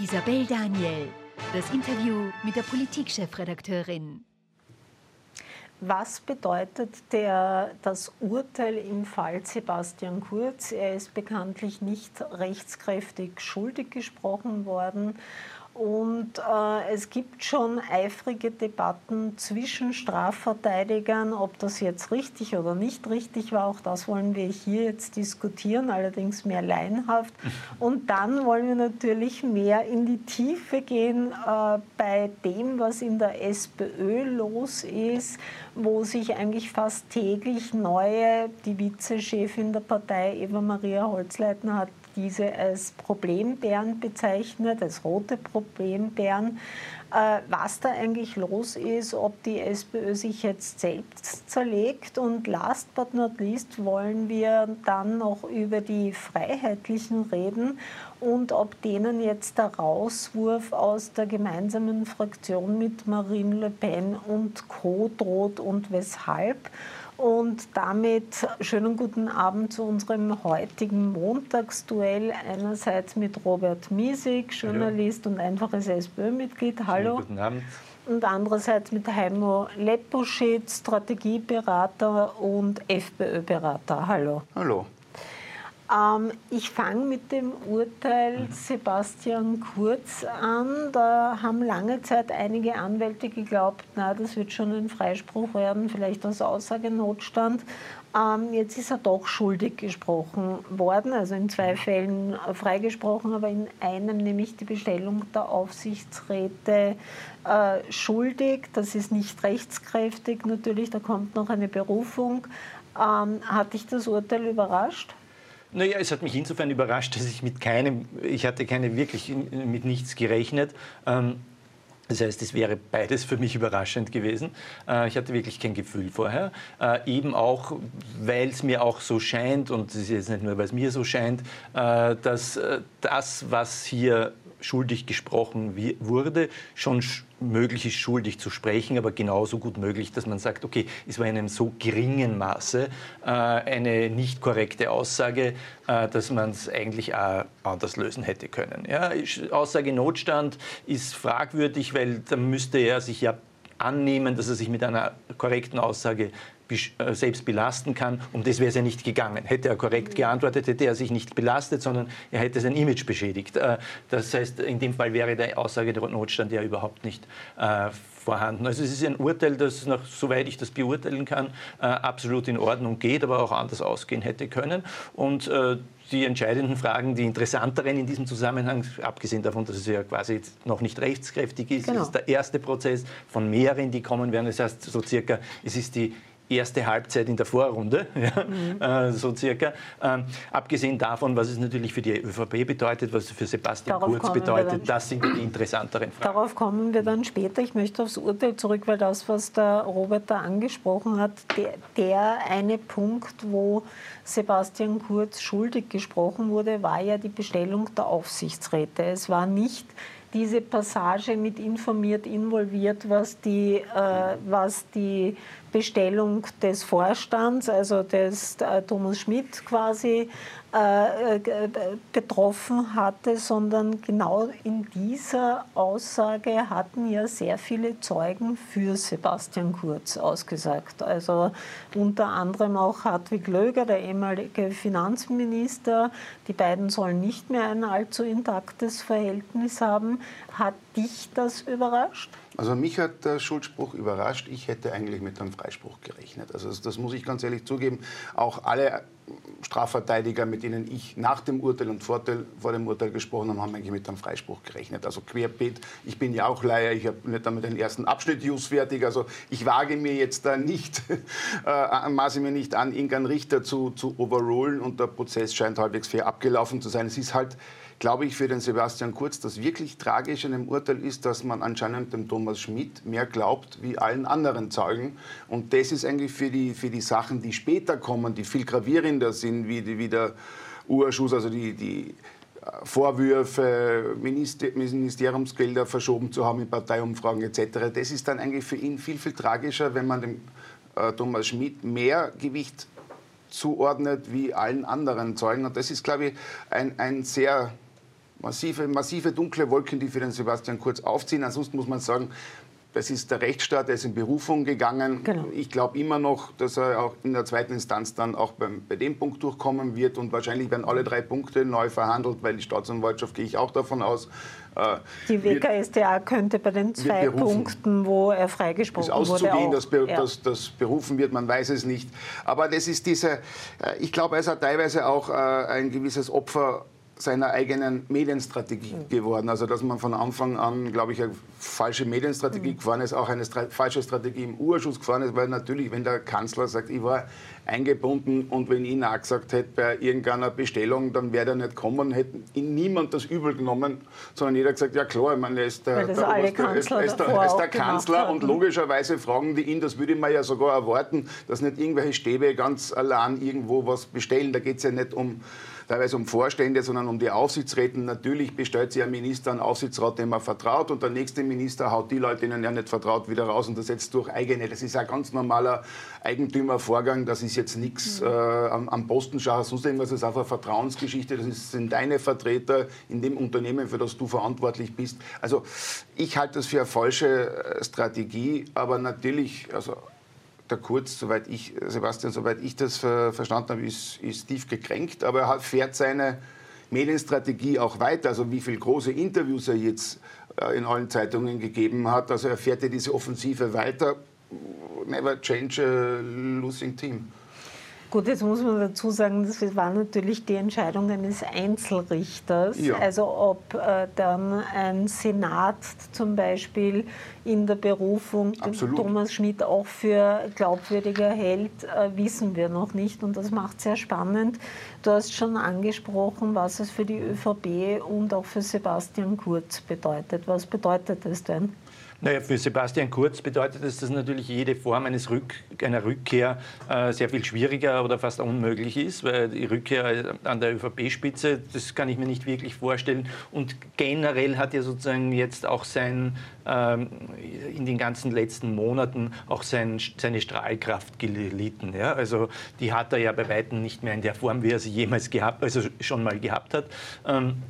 Isabel Daniel, das Interview mit der Politikchefredakteurin. Was bedeutet der, das Urteil im Fall Sebastian Kurz? Er ist bekanntlich nicht rechtskräftig schuldig gesprochen worden. Und äh, es gibt schon eifrige Debatten zwischen Strafverteidigern, ob das jetzt richtig oder nicht richtig war. Auch das wollen wir hier jetzt diskutieren, allerdings mehr laienhaft. Und dann wollen wir natürlich mehr in die Tiefe gehen äh, bei dem, was in der SPÖ los ist, wo sich eigentlich fast täglich neue, die Vizechefin der Partei Eva Maria Holzleitner hat diese als Problembären bezeichnet, als rote Problembären. Äh, was da eigentlich los ist, ob die SPÖ sich jetzt selbst zerlegt. Und last but not least wollen wir dann noch über die Freiheitlichen reden und ob denen jetzt der Rauswurf aus der gemeinsamen Fraktion mit Marine Le Pen und Co. droht und weshalb. Und damit schönen guten Abend zu unserem heutigen Montagsduell. Einerseits mit Robert Miesig, Journalist Hallo. und einfaches SPÖ-Mitglied. Hallo. Schönen guten Abend. Und andererseits mit Heimo Leposchitz, Strategieberater und FPÖ-Berater. Hallo. Hallo. Ähm, ich fange mit dem Urteil Sebastian Kurz an. Da haben lange Zeit einige Anwälte geglaubt, na, das wird schon ein Freispruch werden, vielleicht aus Aussagenotstand. Ähm, jetzt ist er doch schuldig gesprochen worden, also in zwei Fällen freigesprochen, aber in einem, nämlich die Bestellung der Aufsichtsräte, äh, schuldig. Das ist nicht rechtskräftig natürlich, da kommt noch eine Berufung. Ähm, hat dich das Urteil überrascht? Naja, es hat mich insofern überrascht, dass ich mit keinem, ich hatte keine wirklich mit nichts gerechnet. Ähm, das heißt, es wäre beides für mich überraschend gewesen. Äh, ich hatte wirklich kein Gefühl vorher. Äh, eben auch, weil es mir auch so scheint, und es ist jetzt nicht nur, weil es mir so scheint, äh, dass das, was hier schuldig gesprochen wurde, schon möglich ist, schuldig zu sprechen, aber genauso gut möglich, dass man sagt, okay, es war in einem so geringen Maße äh, eine nicht korrekte Aussage, äh, dass man es eigentlich auch anders lösen hätte können. Ja, Aussage Notstand ist fragwürdig, weil da müsste er sich ja annehmen, dass er sich mit einer korrekten Aussage äh, selbst belasten kann. Um das wäre es ja nicht gegangen. Hätte er korrekt geantwortet, hätte er sich nicht belastet, sondern er hätte sein Image beschädigt. Äh, das heißt, in dem Fall wäre der Aussage der Notstand ja überhaupt nicht äh, vorhanden. Also es ist ein Urteil, das, nach, soweit ich das beurteilen kann, absolut in Ordnung geht, aber auch anders ausgehen hätte können. Und die entscheidenden Fragen, die interessanteren in diesem Zusammenhang, abgesehen davon, dass es ja quasi noch nicht rechtskräftig ist, genau. ist der erste Prozess von mehreren, die kommen werden. Das heißt, so circa, es ist die erste Halbzeit in der Vorrunde, ja, mhm. äh, so circa. Ähm, abgesehen davon, was es natürlich für die ÖVP bedeutet, was es für Sebastian Darauf Kurz bedeutet, das sind die interessanteren Fragen. Darauf kommen wir dann später. Ich möchte aufs Urteil zurück, weil das, was der Robert da angesprochen hat, der, der eine Punkt, wo Sebastian Kurz schuldig gesprochen wurde, war ja die Bestellung der Aufsichtsräte. Es war nicht diese Passage mit informiert, involviert, was die, äh, was die Bestellung des Vorstands, also des äh, Thomas Schmidt quasi äh, äh, betroffen hatte, sondern genau in dieser Aussage hatten ja sehr viele Zeugen für Sebastian Kurz ausgesagt. Also unter anderem auch Hartwig Löger, der ehemalige Finanzminister. Die beiden sollen nicht mehr ein allzu intaktes Verhältnis haben. Hat dich das überrascht? Also mich hat der Schuldspruch überrascht. Ich hätte eigentlich mit einem Freispruch gerechnet. Also das, das muss ich ganz ehrlich zugeben. Auch alle Strafverteidiger, mit denen ich nach dem Urteil und vor dem Urteil gesprochen habe, haben eigentlich mit einem Freispruch gerechnet. Also querbeet, ich bin ja auch Leier, ich habe nicht einmal den ersten Abschnitt just fertig, also ich wage mir jetzt da nicht, äh, maße mir nicht an, irgendeinen Richter zu, zu overrulen und der Prozess scheint halbwegs fair abgelaufen zu sein. Es ist halt glaube ich, für den Sebastian Kurz das wirklich Tragische an dem Urteil ist, dass man anscheinend dem Thomas Schmidt mehr glaubt wie allen anderen Zeugen. Und das ist eigentlich für die, für die Sachen, die später kommen, die viel gravierender sind, wie, die, wie der Urschuss, also die, die äh, Vorwürfe, Minister Ministeriumsgelder verschoben zu haben in Parteiumfragen etc. Das ist dann eigentlich für ihn viel, viel tragischer, wenn man dem äh, Thomas Schmidt mehr Gewicht zuordnet wie allen anderen Zeugen. Und das ist, glaube ich, ein, ein sehr massive, massive dunkle Wolken, die für den Sebastian Kurz aufziehen. Ansonsten muss man sagen, das ist der Rechtsstaat, der ist in Berufung gegangen. Genau. Ich glaube immer noch, dass er auch in der zweiten Instanz dann auch beim, bei dem Punkt durchkommen wird. Und wahrscheinlich werden alle drei Punkte neu verhandelt, weil die Staatsanwaltschaft, gehe ich auch davon aus. Äh, die WKStA könnte bei den zwei Punkten, wo er freigesprochen ist auszugehen, wurde, auch, dass, be, ja. dass, dass, berufen wird, man weiß es nicht. Aber das ist diese, äh, ich glaube, er ist teilweise auch äh, ein gewisses Opfer seiner eigenen Medienstrategie mhm. geworden. Also dass man von Anfang an, glaube ich, eine falsche Medienstrategie mhm. gefahren ist, auch eine Stra falsche Strategie im Urschuss gefahren ist, weil natürlich, wenn der Kanzler sagt, ich war eingebunden und wenn ich ihn gesagt hätte bei irgendeiner Bestellung, dann wäre er nicht kommen, hätte ihn niemand das übel genommen, sondern jeder gesagt, ja klar, ich meine, er ist der, der, Oberste, ist, ist der, ist der Kanzler und logischerweise fragen die ihn, das würde man ja sogar erwarten, dass nicht irgendwelche Stäbe ganz allein irgendwo was bestellen. Da geht es ja nicht um teilweise um Vorstände, sondern um die Aufsichtsräte. Natürlich bestellt sich ein Minister einen Aufsichtsrat, dem er vertraut, und der nächste Minister haut die Leute, denen er nicht vertraut, wieder raus und das setzt durch eigene. Das ist ein ganz normaler Eigentümervorgang. Das ist jetzt nichts mhm. äh, am, am Postenschau, sonst irgendwas. Das ist einfach eine Vertrauensgeschichte. Das ist, sind deine Vertreter in dem Unternehmen, für das du verantwortlich bist. Also ich halte das für eine falsche äh, Strategie, aber natürlich, also der Kurz, soweit ich, Sebastian, soweit ich das verstanden habe, ist, ist tief gekränkt, aber er fährt seine Medienstrategie auch weiter. Also wie viele große Interviews er jetzt äh, in allen Zeitungen gegeben hat. Also er fährt ja diese Offensive weiter. Never change a losing team. Gut, jetzt muss man dazu sagen, das war natürlich die Entscheidung eines Einzelrichters. Ja. Also ob äh, dann ein Senat zum Beispiel in der Berufung Absolut. Thomas Schmidt auch für glaubwürdiger hält, äh, wissen wir noch nicht. Und das macht sehr spannend. Du hast schon angesprochen, was es für die ÖVP und auch für Sebastian Kurz bedeutet. Was bedeutet es denn? Naja, für Sebastian Kurz bedeutet das, dass natürlich jede Form eines Rück, einer Rückkehr äh, sehr viel schwieriger oder fast unmöglich ist, weil die Rückkehr an der ÖVP-Spitze, das kann ich mir nicht wirklich vorstellen. Und generell hat er sozusagen jetzt auch sein, ähm, in den ganzen letzten Monaten auch sein, seine Strahlkraft gelitten. Ja? Also die hat er ja bei Weitem nicht mehr in der Form, wie er sie jemals gehabt, also schon mal gehabt hat. Ähm,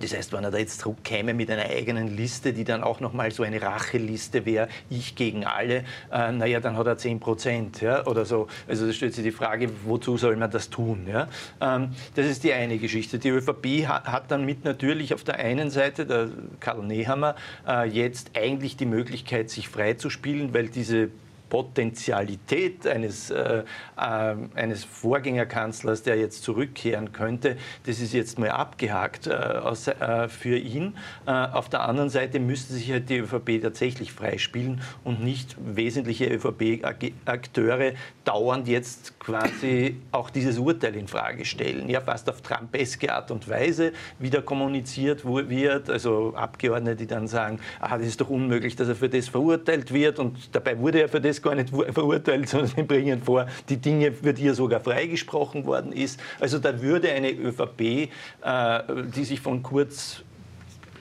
das heißt, wenn er da jetzt zurückkäme mit einer eigenen Liste, die dann auch nochmal so eine Racheliste wäre, ich gegen alle, äh, naja, dann hat er 10 Prozent ja, oder so. Also da stellt sich die Frage, wozu soll man das tun? Ja? Ähm, das ist die eine Geschichte. Die ÖVP hat, hat dann mit natürlich auf der einen Seite, der Karl Nehammer, äh, jetzt eigentlich die Möglichkeit, sich freizuspielen, weil diese Potentialität eines, äh, äh, eines Vorgängerkanzlers, der jetzt zurückkehren könnte, das ist jetzt mal abgehakt äh, aus, äh, für ihn. Äh, auf der anderen Seite müsste sich halt die ÖVP tatsächlich freispielen und nicht wesentliche ÖVP-Akteure dauernd jetzt quasi auch dieses Urteil in Frage stellen. Ja, fast auf Trumpeske Art und Weise wieder kommuniziert wird. Also Abgeordnete, die dann sagen, ah, das ist doch unmöglich, dass er für das verurteilt wird und dabei wurde er für das gar nicht verurteilt, sondern sie bringen vor, die Dinge, für die er sogar freigesprochen worden ist. Also da würde eine ÖVP, äh, die sich von Kurz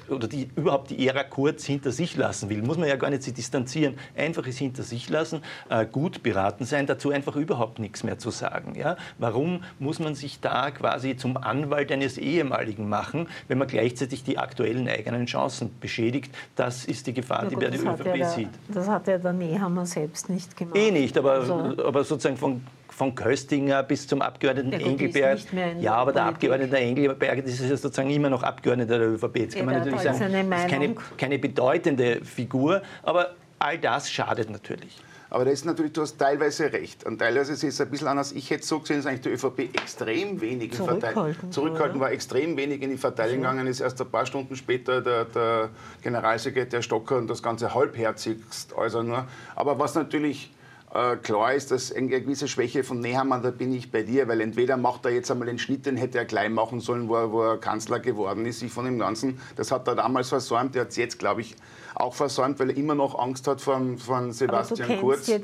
oder die überhaupt die Ära Kurz hinter sich lassen will, muss man ja gar nicht sich distanzieren, einfach es hinter sich lassen, äh, gut beraten sein, dazu einfach überhaupt nichts mehr zu sagen. Ja? Warum muss man sich da quasi zum Anwalt eines ehemaligen machen, wenn man gleichzeitig die aktuellen eigenen Chancen beschädigt? Das ist die Gefahr, die bei der ÖVP ja sieht. Das hat ja der Nehammer selbst nicht gemacht. Eh nicht, aber, also, aber sozusagen von von Köstinger bis zum Abgeordneten ja, Engelberg. Ja, aber der Abgeordnete Engelberg, das ist ja sozusagen immer noch Abgeordneter der ÖVP. Jetzt kann ja, man natürlich sagen, das ist keine, keine bedeutende Figur, aber all das schadet natürlich. Aber da ist natürlich, du hast teilweise recht. Und teilweise ist es ein bisschen anders. Ich hätte so gesehen, dass eigentlich die ÖVP extrem wenig in Verteidigung zurückhalten war, extrem wenig in die Verteidigung gegangen ist. Erst ein paar Stunden später der, der Generalsekretär Stocker und das Ganze halbherzigst äußern nur. Aber was natürlich äh, klar ist, dass eine gewisse Schwäche von Nehammer, da bin ich bei dir, weil entweder macht er jetzt einmal den Schnitt, den hätte er gleich machen sollen, wo er, wo er Kanzler geworden ist, sich von dem Ganzen. Das hat er damals versäumt, der hat es jetzt, glaube ich, auch versäumt, weil er immer noch Angst hat von, von Sebastian Kurz. Ja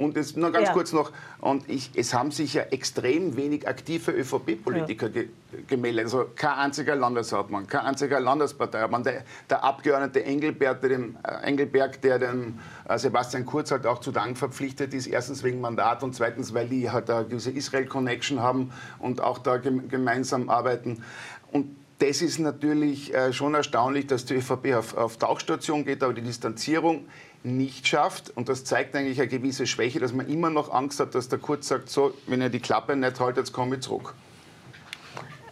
und es, nur ganz ja. kurz noch, und ich, es haben sich ja extrem wenig aktive ÖVP-Politiker ja. ge, gemeldet. Also kein einziger Landeshauptmann, kein einziger Landesparteihauptmann. Der, der Abgeordnete Engelberg, der dem, äh, Engelberg, der dem äh, Sebastian Kurz halt auch zu Dank verpflichtet ist, erstens wegen Mandat und zweitens, weil die halt eine gewisse Israel-Connection haben und auch da gemeinsam arbeiten. Und das ist natürlich äh, schon erstaunlich, dass die ÖVP auf, auf Tauchstation geht, aber die Distanzierung nicht schafft. Und das zeigt eigentlich eine gewisse Schwäche, dass man immer noch Angst hat, dass der Kurz sagt, so, wenn ihr die Klappe nicht haltet, jetzt komme ich zurück.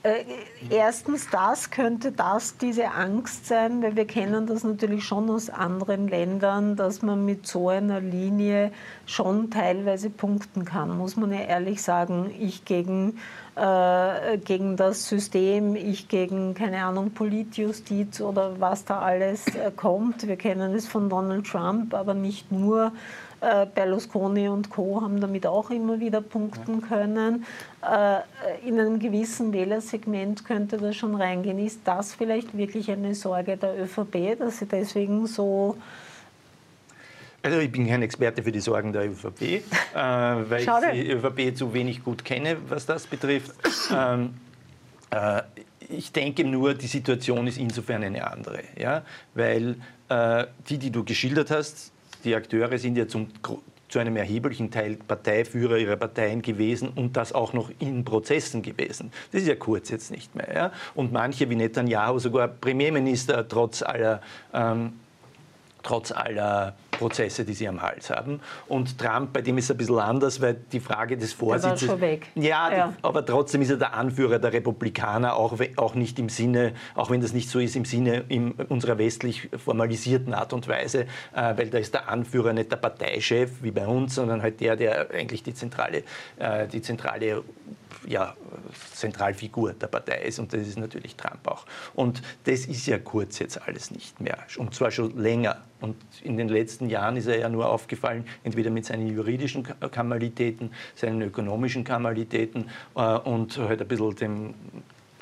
Äh, erstens das könnte das diese Angst sein, weil wir kennen das natürlich schon aus anderen Ländern, dass man mit so einer Linie schon teilweise punkten kann, muss man ja ehrlich sagen. Ich gegen, äh, gegen das System, ich gegen, keine Ahnung, Politjustiz oder was da alles äh, kommt. Wir kennen es von Donald Trump, aber nicht nur. Äh, Berlusconi und Co. haben damit auch immer wieder punkten können. Äh, in einem gewissen Wählersegment könnte das schon reingehen. Ist das vielleicht wirklich eine Sorge der ÖVP, dass sie deswegen so also ich bin kein Experte für die Sorgen der ÖVP, äh, weil Schade. ich die ÖVP zu wenig gut kenne, was das betrifft. Ähm, äh, ich denke nur, die Situation ist insofern eine andere, ja? weil äh, die, die du geschildert hast, die Akteure sind ja zum, zu einem erheblichen Teil Parteiführer ihrer Parteien gewesen und das auch noch in Prozessen gewesen. Das ist ja kurz jetzt nicht mehr. Ja? Und manche wie Netanyahu sogar Premierminister trotz aller, ähm, trotz aller Prozesse, die sie am Hals haben. Und Trump, bei dem ist es ein bisschen anders, weil die Frage des Vorsitzes. Der war schon weg. Ja, ja, aber trotzdem ist er der Anführer der Republikaner, auch, auch nicht im Sinne, auch wenn das nicht so ist, im Sinne in unserer westlich formalisierten Art und Weise, äh, weil da ist der Anführer nicht der Parteichef wie bei uns, sondern halt der, der eigentlich die zentrale, äh, die zentrale ja, Zentralfigur der Partei ist und das ist natürlich Trump auch. Und das ist ja kurz jetzt alles nicht mehr und zwar schon länger. Und in den letzten Jahren ist er ja nur aufgefallen, entweder mit seinen juridischen Kamalitäten, seinen ökonomischen Kamalitäten äh, und halt ein bisschen dem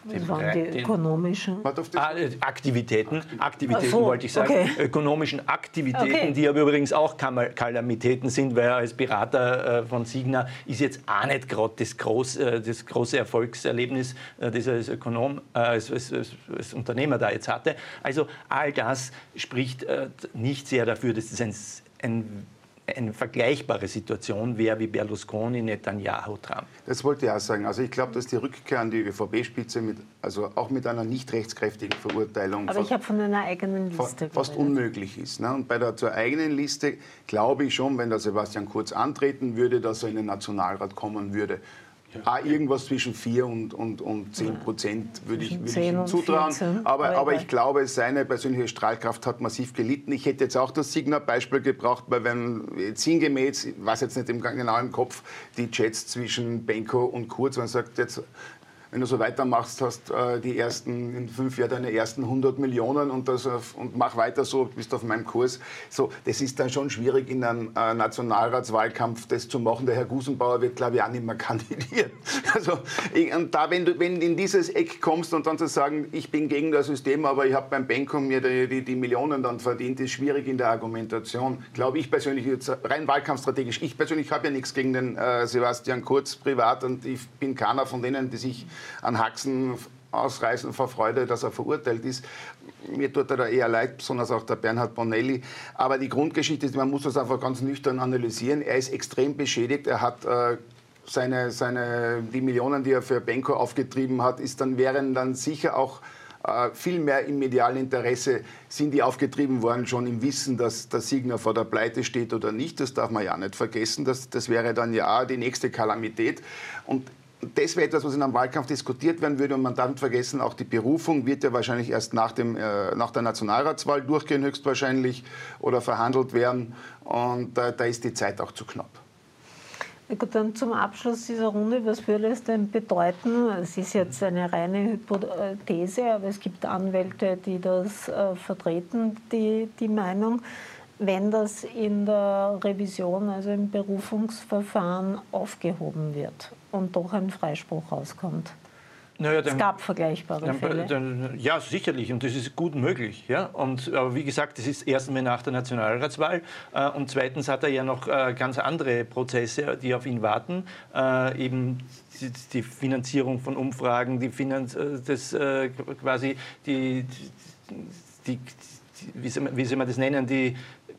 was waren die ökonomischen? Ah, äh, Aktivitäten, Aktivitäten so, wollte ich sagen, okay. ökonomischen Aktivitäten, okay. die aber übrigens auch Kalamitäten sind, weil er als Berater äh, von Signa ist jetzt auch nicht gerade das, groß, äh, das große Erfolgserlebnis, das er als Ökonom, als, als, als, Unternehmer da jetzt hatte. Also all das spricht nicht sehr dafür, dass es ein, ein eine vergleichbare Situation wäre wie Berlusconi, Netanyahu, Trump. Das wollte ich auch sagen. Also ich glaube, dass die Rückkehr an die ÖVP-Spitze mit, also auch mit einer nicht rechtskräftigen Verurteilung Aber ich habe von einer eigenen Liste fast unmöglich ist. Ne? Und bei der zur eigenen Liste glaube ich schon, wenn der Sebastian Kurz antreten würde, dass er in den Nationalrat kommen würde. Ah, irgendwas zwischen 4 und, und, und 10 Prozent würde ich, würde ich ihm zutrauen. Aber, aber ich glaube, seine persönliche Strahlkraft hat massiv gelitten. Ich hätte jetzt auch das Signa-Beispiel gebraucht, weil wenn sinngemäß, ich weiß jetzt nicht im, genau im Kopf, die Chats zwischen Benko und Kurz, man sagt jetzt, wenn du so weitermachst, hast äh, die ersten in fünf Jahren deine ersten 100 Millionen und, das und mach weiter so, bist auf meinem Kurs. So, das ist dann schon schwierig in einem äh, Nationalratswahlkampf das zu machen. Der Herr Gusenbauer wird, glaube ich, auch nicht mehr kandidieren. Also, ich, und da, wenn du wenn in dieses Eck kommst und dann zu sagen, ich bin gegen das System, aber ich habe beim Bankum mir die, die, die, Millionen dann verdient, ist schwierig in der Argumentation. Glaube ich persönlich, jetzt rein wahlkampfstrategisch. Ich persönlich habe ja nichts gegen den äh, Sebastian Kurz privat und ich bin keiner von denen, die sich an Haxen ausreißen vor Freude, dass er verurteilt ist. Mir tut er da eher leid, besonders auch der Bernhard Bonelli. Aber die Grundgeschichte ist, man muss das einfach ganz nüchtern analysieren. Er ist extrem beschädigt. Er hat äh, seine, seine, die Millionen, die er für Benko aufgetrieben hat, ist dann, wären dann sicher auch äh, viel mehr im medialen Interesse sind die aufgetrieben worden, schon im Wissen, dass der Signer vor der Pleite steht oder nicht. Das darf man ja nicht vergessen. Das, das wäre dann ja die nächste Kalamität. Und das wäre etwas, was in einem Wahlkampf diskutiert werden würde. Und man darf nicht vergessen, auch die Berufung wird ja wahrscheinlich erst nach, dem, äh, nach der Nationalratswahl durchgehen, höchstwahrscheinlich, oder verhandelt werden. Und äh, da ist die Zeit auch zu knapp. Gut, dann zum Abschluss dieser Runde, was würde es denn bedeuten? Es ist jetzt eine reine Hypothese, aber es gibt Anwälte, die das äh, vertreten, die, die Meinung wenn das in der Revision, also im Berufungsverfahren aufgehoben wird und doch ein Freispruch rauskommt. Naja, dann, es gab vergleichbare dann, Fälle. Dann, ja, sicherlich. Und das ist gut möglich. Ja? Und, aber wie gesagt, das ist erst einmal nach der Nationalratswahl. Äh, und zweitens hat er ja noch äh, ganz andere Prozesse, die auf ihn warten. Äh, eben die, die, Finanzierung von Umfragen, die Finanz, das, quasi die, die, die wie soll, man, wie soll man das nennen, die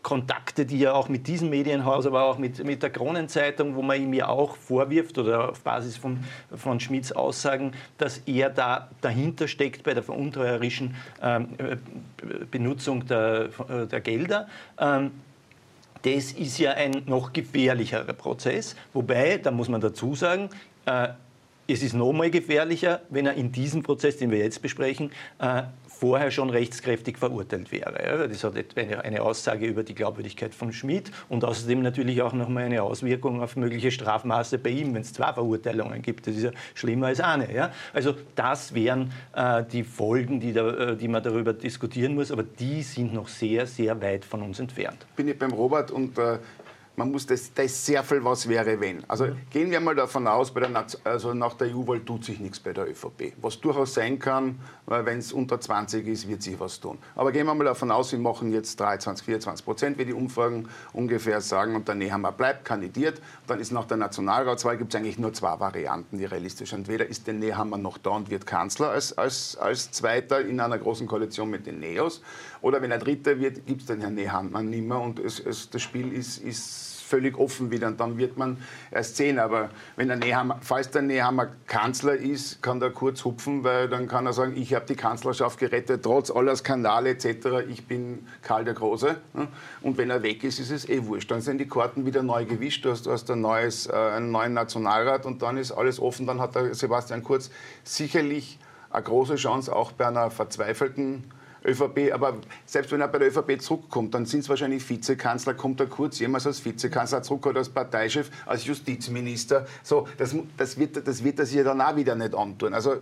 Kontakte, die er auch mit diesem Medienhaus, aber auch mit, mit der Kronenzeitung, wo man ihm ja auch vorwirft oder auf Basis von, von Schmidts Aussagen, dass er da dahinter steckt bei der veruntreuerischen ähm, Benutzung der, der Gelder. Ähm, das ist ja ein noch gefährlicherer Prozess. Wobei, da muss man dazu sagen, äh, es ist noch mal gefährlicher, wenn er in diesem Prozess, den wir jetzt besprechen, äh, vorher schon rechtskräftig verurteilt wäre. Das hat eine Aussage über die Glaubwürdigkeit von Schmidt und außerdem natürlich auch noch mal eine Auswirkung auf mögliche Strafmaße bei ihm, wenn es zwei Verurteilungen gibt. Das ist ja schlimmer als eine. Also das wären äh, die Folgen, die, da, äh, die man darüber diskutieren muss, aber die sind noch sehr, sehr weit von uns entfernt. Bin ich beim Robert und äh, man muss das, da ist sehr viel was wäre wenn. Also mhm. gehen wir mal davon aus, bei der, also nach der EU-Wahl tut sich nichts bei der ÖVP. Was durchaus sein kann, weil wenn es unter 20 ist, wird sich was tun. Aber gehen wir mal davon aus, wir machen jetzt 23, 24 Prozent, wie die Umfragen ungefähr sagen, und der Nehammer bleibt kandidiert. Dann ist nach der Nationalratswahl gibt es eigentlich nur zwei Varianten, die realistisch sind. Entweder ist der Nehammer noch da und wird Kanzler als, als, als Zweiter in einer großen Koalition mit den Neos. Oder wenn er Dritter wird, gibt es den Herrn Nehammer nicht mehr und es, es, das Spiel ist, ist völlig offen wieder und dann wird man erst sehen. Aber wenn der Nehammer, falls der Nehammer Kanzler ist, kann der kurz hupfen, weil dann kann er sagen, ich habe die Kanzlerschaft gerettet, trotz aller Skandale etc. Ich bin Karl der Große. Und wenn er weg ist, ist es eh wurscht. Dann sind die Karten wieder neu gewischt, du hast, du hast ein neues, äh, einen neuen Nationalrat und dann ist alles offen. Dann hat der Sebastian Kurz sicherlich eine große Chance, auch bei einer verzweifelten ÖVP, aber selbst wenn er bei der ÖVP zurückkommt, dann sind es wahrscheinlich Vizekanzler, kommt er kurz jemals als Vizekanzler zurück oder als Parteichef, als Justizminister. So, das, das, wird, das wird er sich ja dann auch wieder nicht antun. Also, äh,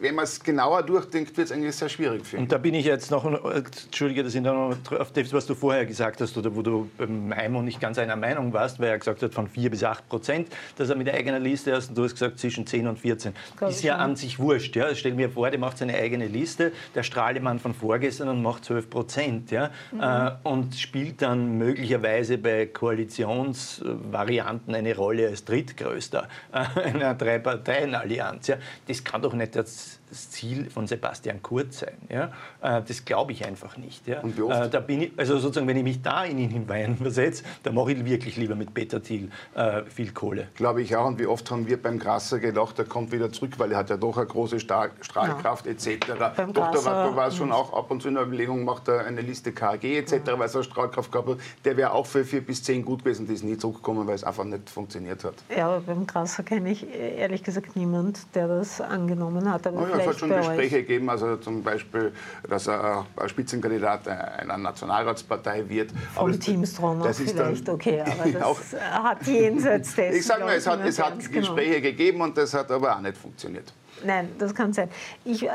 wenn man es genauer durchdenkt, wird es eigentlich sehr schwierig für ihn. Und da bin ich jetzt noch, entschuldige, das sind noch auf das, was du vorher gesagt hast, oder wo du beim Maimo nicht ganz einer Meinung warst, weil er gesagt hat, von 4 bis 8 Prozent, dass er mit der eigenen Liste ist, und du hast gesagt, zwischen 10 und 14. Glaub ist ja an sich wurscht. Ja? Stell mir vor, der macht seine eigene Liste, der Strahlemann von vorgestern vorgestern und macht 12 Prozent. Ja? Mhm. Und spielt dann möglicherweise bei Koalitionsvarianten eine Rolle als drittgrößter äh, einer Drei-Parteien-Allianz. Ja? Das kann doch nicht das das Ziel von Sebastian Kurz sein. Ja? Äh, das glaube ich einfach nicht. Ja? Und wie oft? Äh, da bin ich, also sozusagen, wenn ich mich da in ihn hineinversetze, dann mache ich wirklich lieber mit Peter Thiel äh, viel Kohle. Glaube ich auch. Und wie oft haben wir beim Grasser gedacht, er kommt wieder zurück, weil er hat ja doch eine große Strahlkraft ja. etc. Beim doch, da war, da war es schon auch ab und zu in der Überlegung, macht er eine Liste KG etc., ja. weil es eine Strahlkraft gehabt hat. Der wäre auch für vier bis zehn gut gewesen, die ist nie zurückgekommen, weil es einfach nicht funktioniert hat. Ja, aber beim Grasser kenne ich ehrlich gesagt niemand, der das angenommen hat. Aber oh ja, es hat schon Gespräche gegeben, also zum Beispiel, dass er Spitzenkandidat einer Nationalratspartei wird. Vom aber Team Stronach vielleicht, okay, aber das auch, hat jenseits dessen. Ich sage mal, es hat, es hat genau. Gespräche genau. gegeben und das hat aber auch nicht funktioniert. Nein, das kann sein. Ich, äh,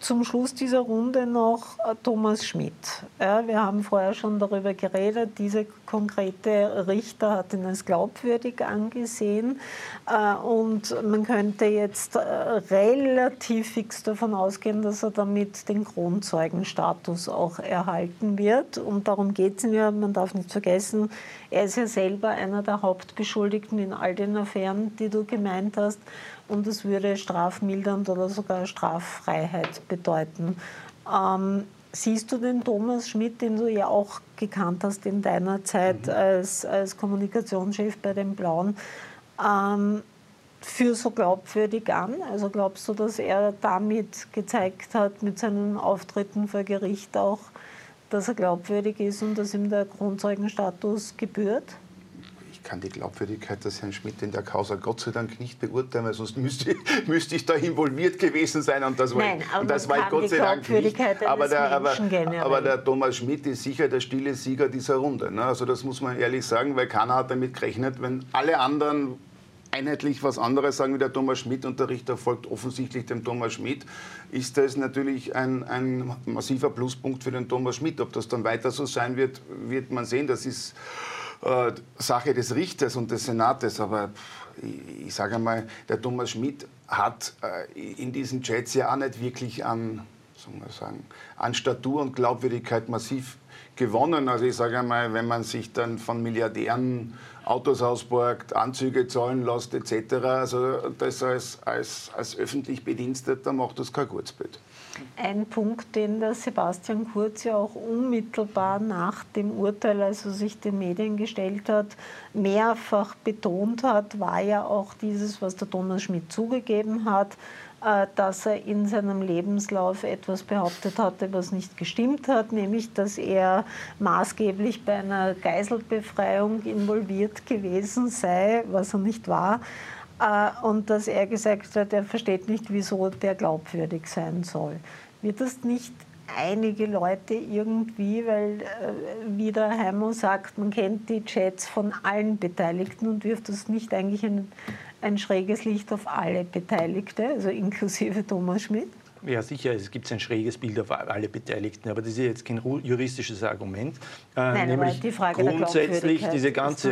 zum Schluss dieser Runde noch äh, Thomas Schmidt. Ja, wir haben vorher schon darüber geredet. Dieser konkrete Richter hat ihn als glaubwürdig angesehen. Äh, und man könnte jetzt relativ fix davon ausgehen, dass er damit den Kronzeugenstatus auch erhalten wird. Und darum geht es ja. Man darf nicht vergessen, er ist ja selber einer der Hauptbeschuldigten in all den Affären, die du gemeint hast und es würde strafmildernd oder sogar Straffreiheit bedeuten. Ähm, siehst du den Thomas Schmidt, den du ja auch gekannt hast in deiner Zeit mhm. als, als Kommunikationschef bei den Blauen, ähm, für so glaubwürdig an? Also glaubst du, dass er damit gezeigt hat, mit seinen Auftritten vor Gericht auch, dass er glaubwürdig ist und dass ihm der Kronzeugenstatus gebührt? Kann die Glaubwürdigkeit des Herrn Schmidt in der Causa Gott sei Dank nicht beurteilen, weil sonst müsste, müsste ich da involviert gewesen sein und das war, Nein, ich, und das war ich Gott sei Dank nicht. Aber der, aber, aber der, Thomas Schmidt ist sicher der stille Sieger dieser Runde. Ne? Also das muss man ehrlich sagen, weil keiner hat damit gerechnet, wenn alle anderen einheitlich was anderes sagen wie der Thomas Schmidt und der Richter folgt offensichtlich dem Thomas Schmidt, ist das natürlich ein, ein massiver Pluspunkt für den Thomas Schmidt. Ob das dann weiter so sein wird, wird man sehen. Das ist äh, Sache des Richters und des Senates. Aber ich, ich sage einmal, der Thomas Schmidt hat äh, in diesen Chats ja auch nicht wirklich an, man sagen, an Statur und Glaubwürdigkeit massiv gewonnen. Also ich sage einmal, wenn man sich dann von Milliardären Autos ausborgt, Anzüge zahlen lässt etc., also das als, als, als öffentlich Bediensteter macht das kein Kurzbild. Ein Punkt, den der Sebastian Kurz ja auch unmittelbar nach dem Urteil, also sich den Medien gestellt hat, mehrfach betont hat, war ja auch dieses, was der Thomas Schmidt zugegeben hat, äh, dass er in seinem Lebenslauf etwas behauptet hatte, was nicht gestimmt hat, nämlich dass er maßgeblich bei einer Geiselbefreiung involviert gewesen sei, was er nicht war. Äh, und dass er gesagt hat, er versteht nicht, wieso der glaubwürdig sein soll. Wird das nicht einige Leute irgendwie, weil äh, wie der Heimo sagt, man kennt die Chats von allen Beteiligten und wirft das nicht eigentlich ein, ein schräges Licht auf alle Beteiligte, also inklusive Thomas Schmidt? Ja, sicher, es gibt ein schräges Bild auf alle Beteiligten, aber das ist jetzt kein juristisches Argument. Äh, Nein, nämlich die Frage grundsätzlich diese ganze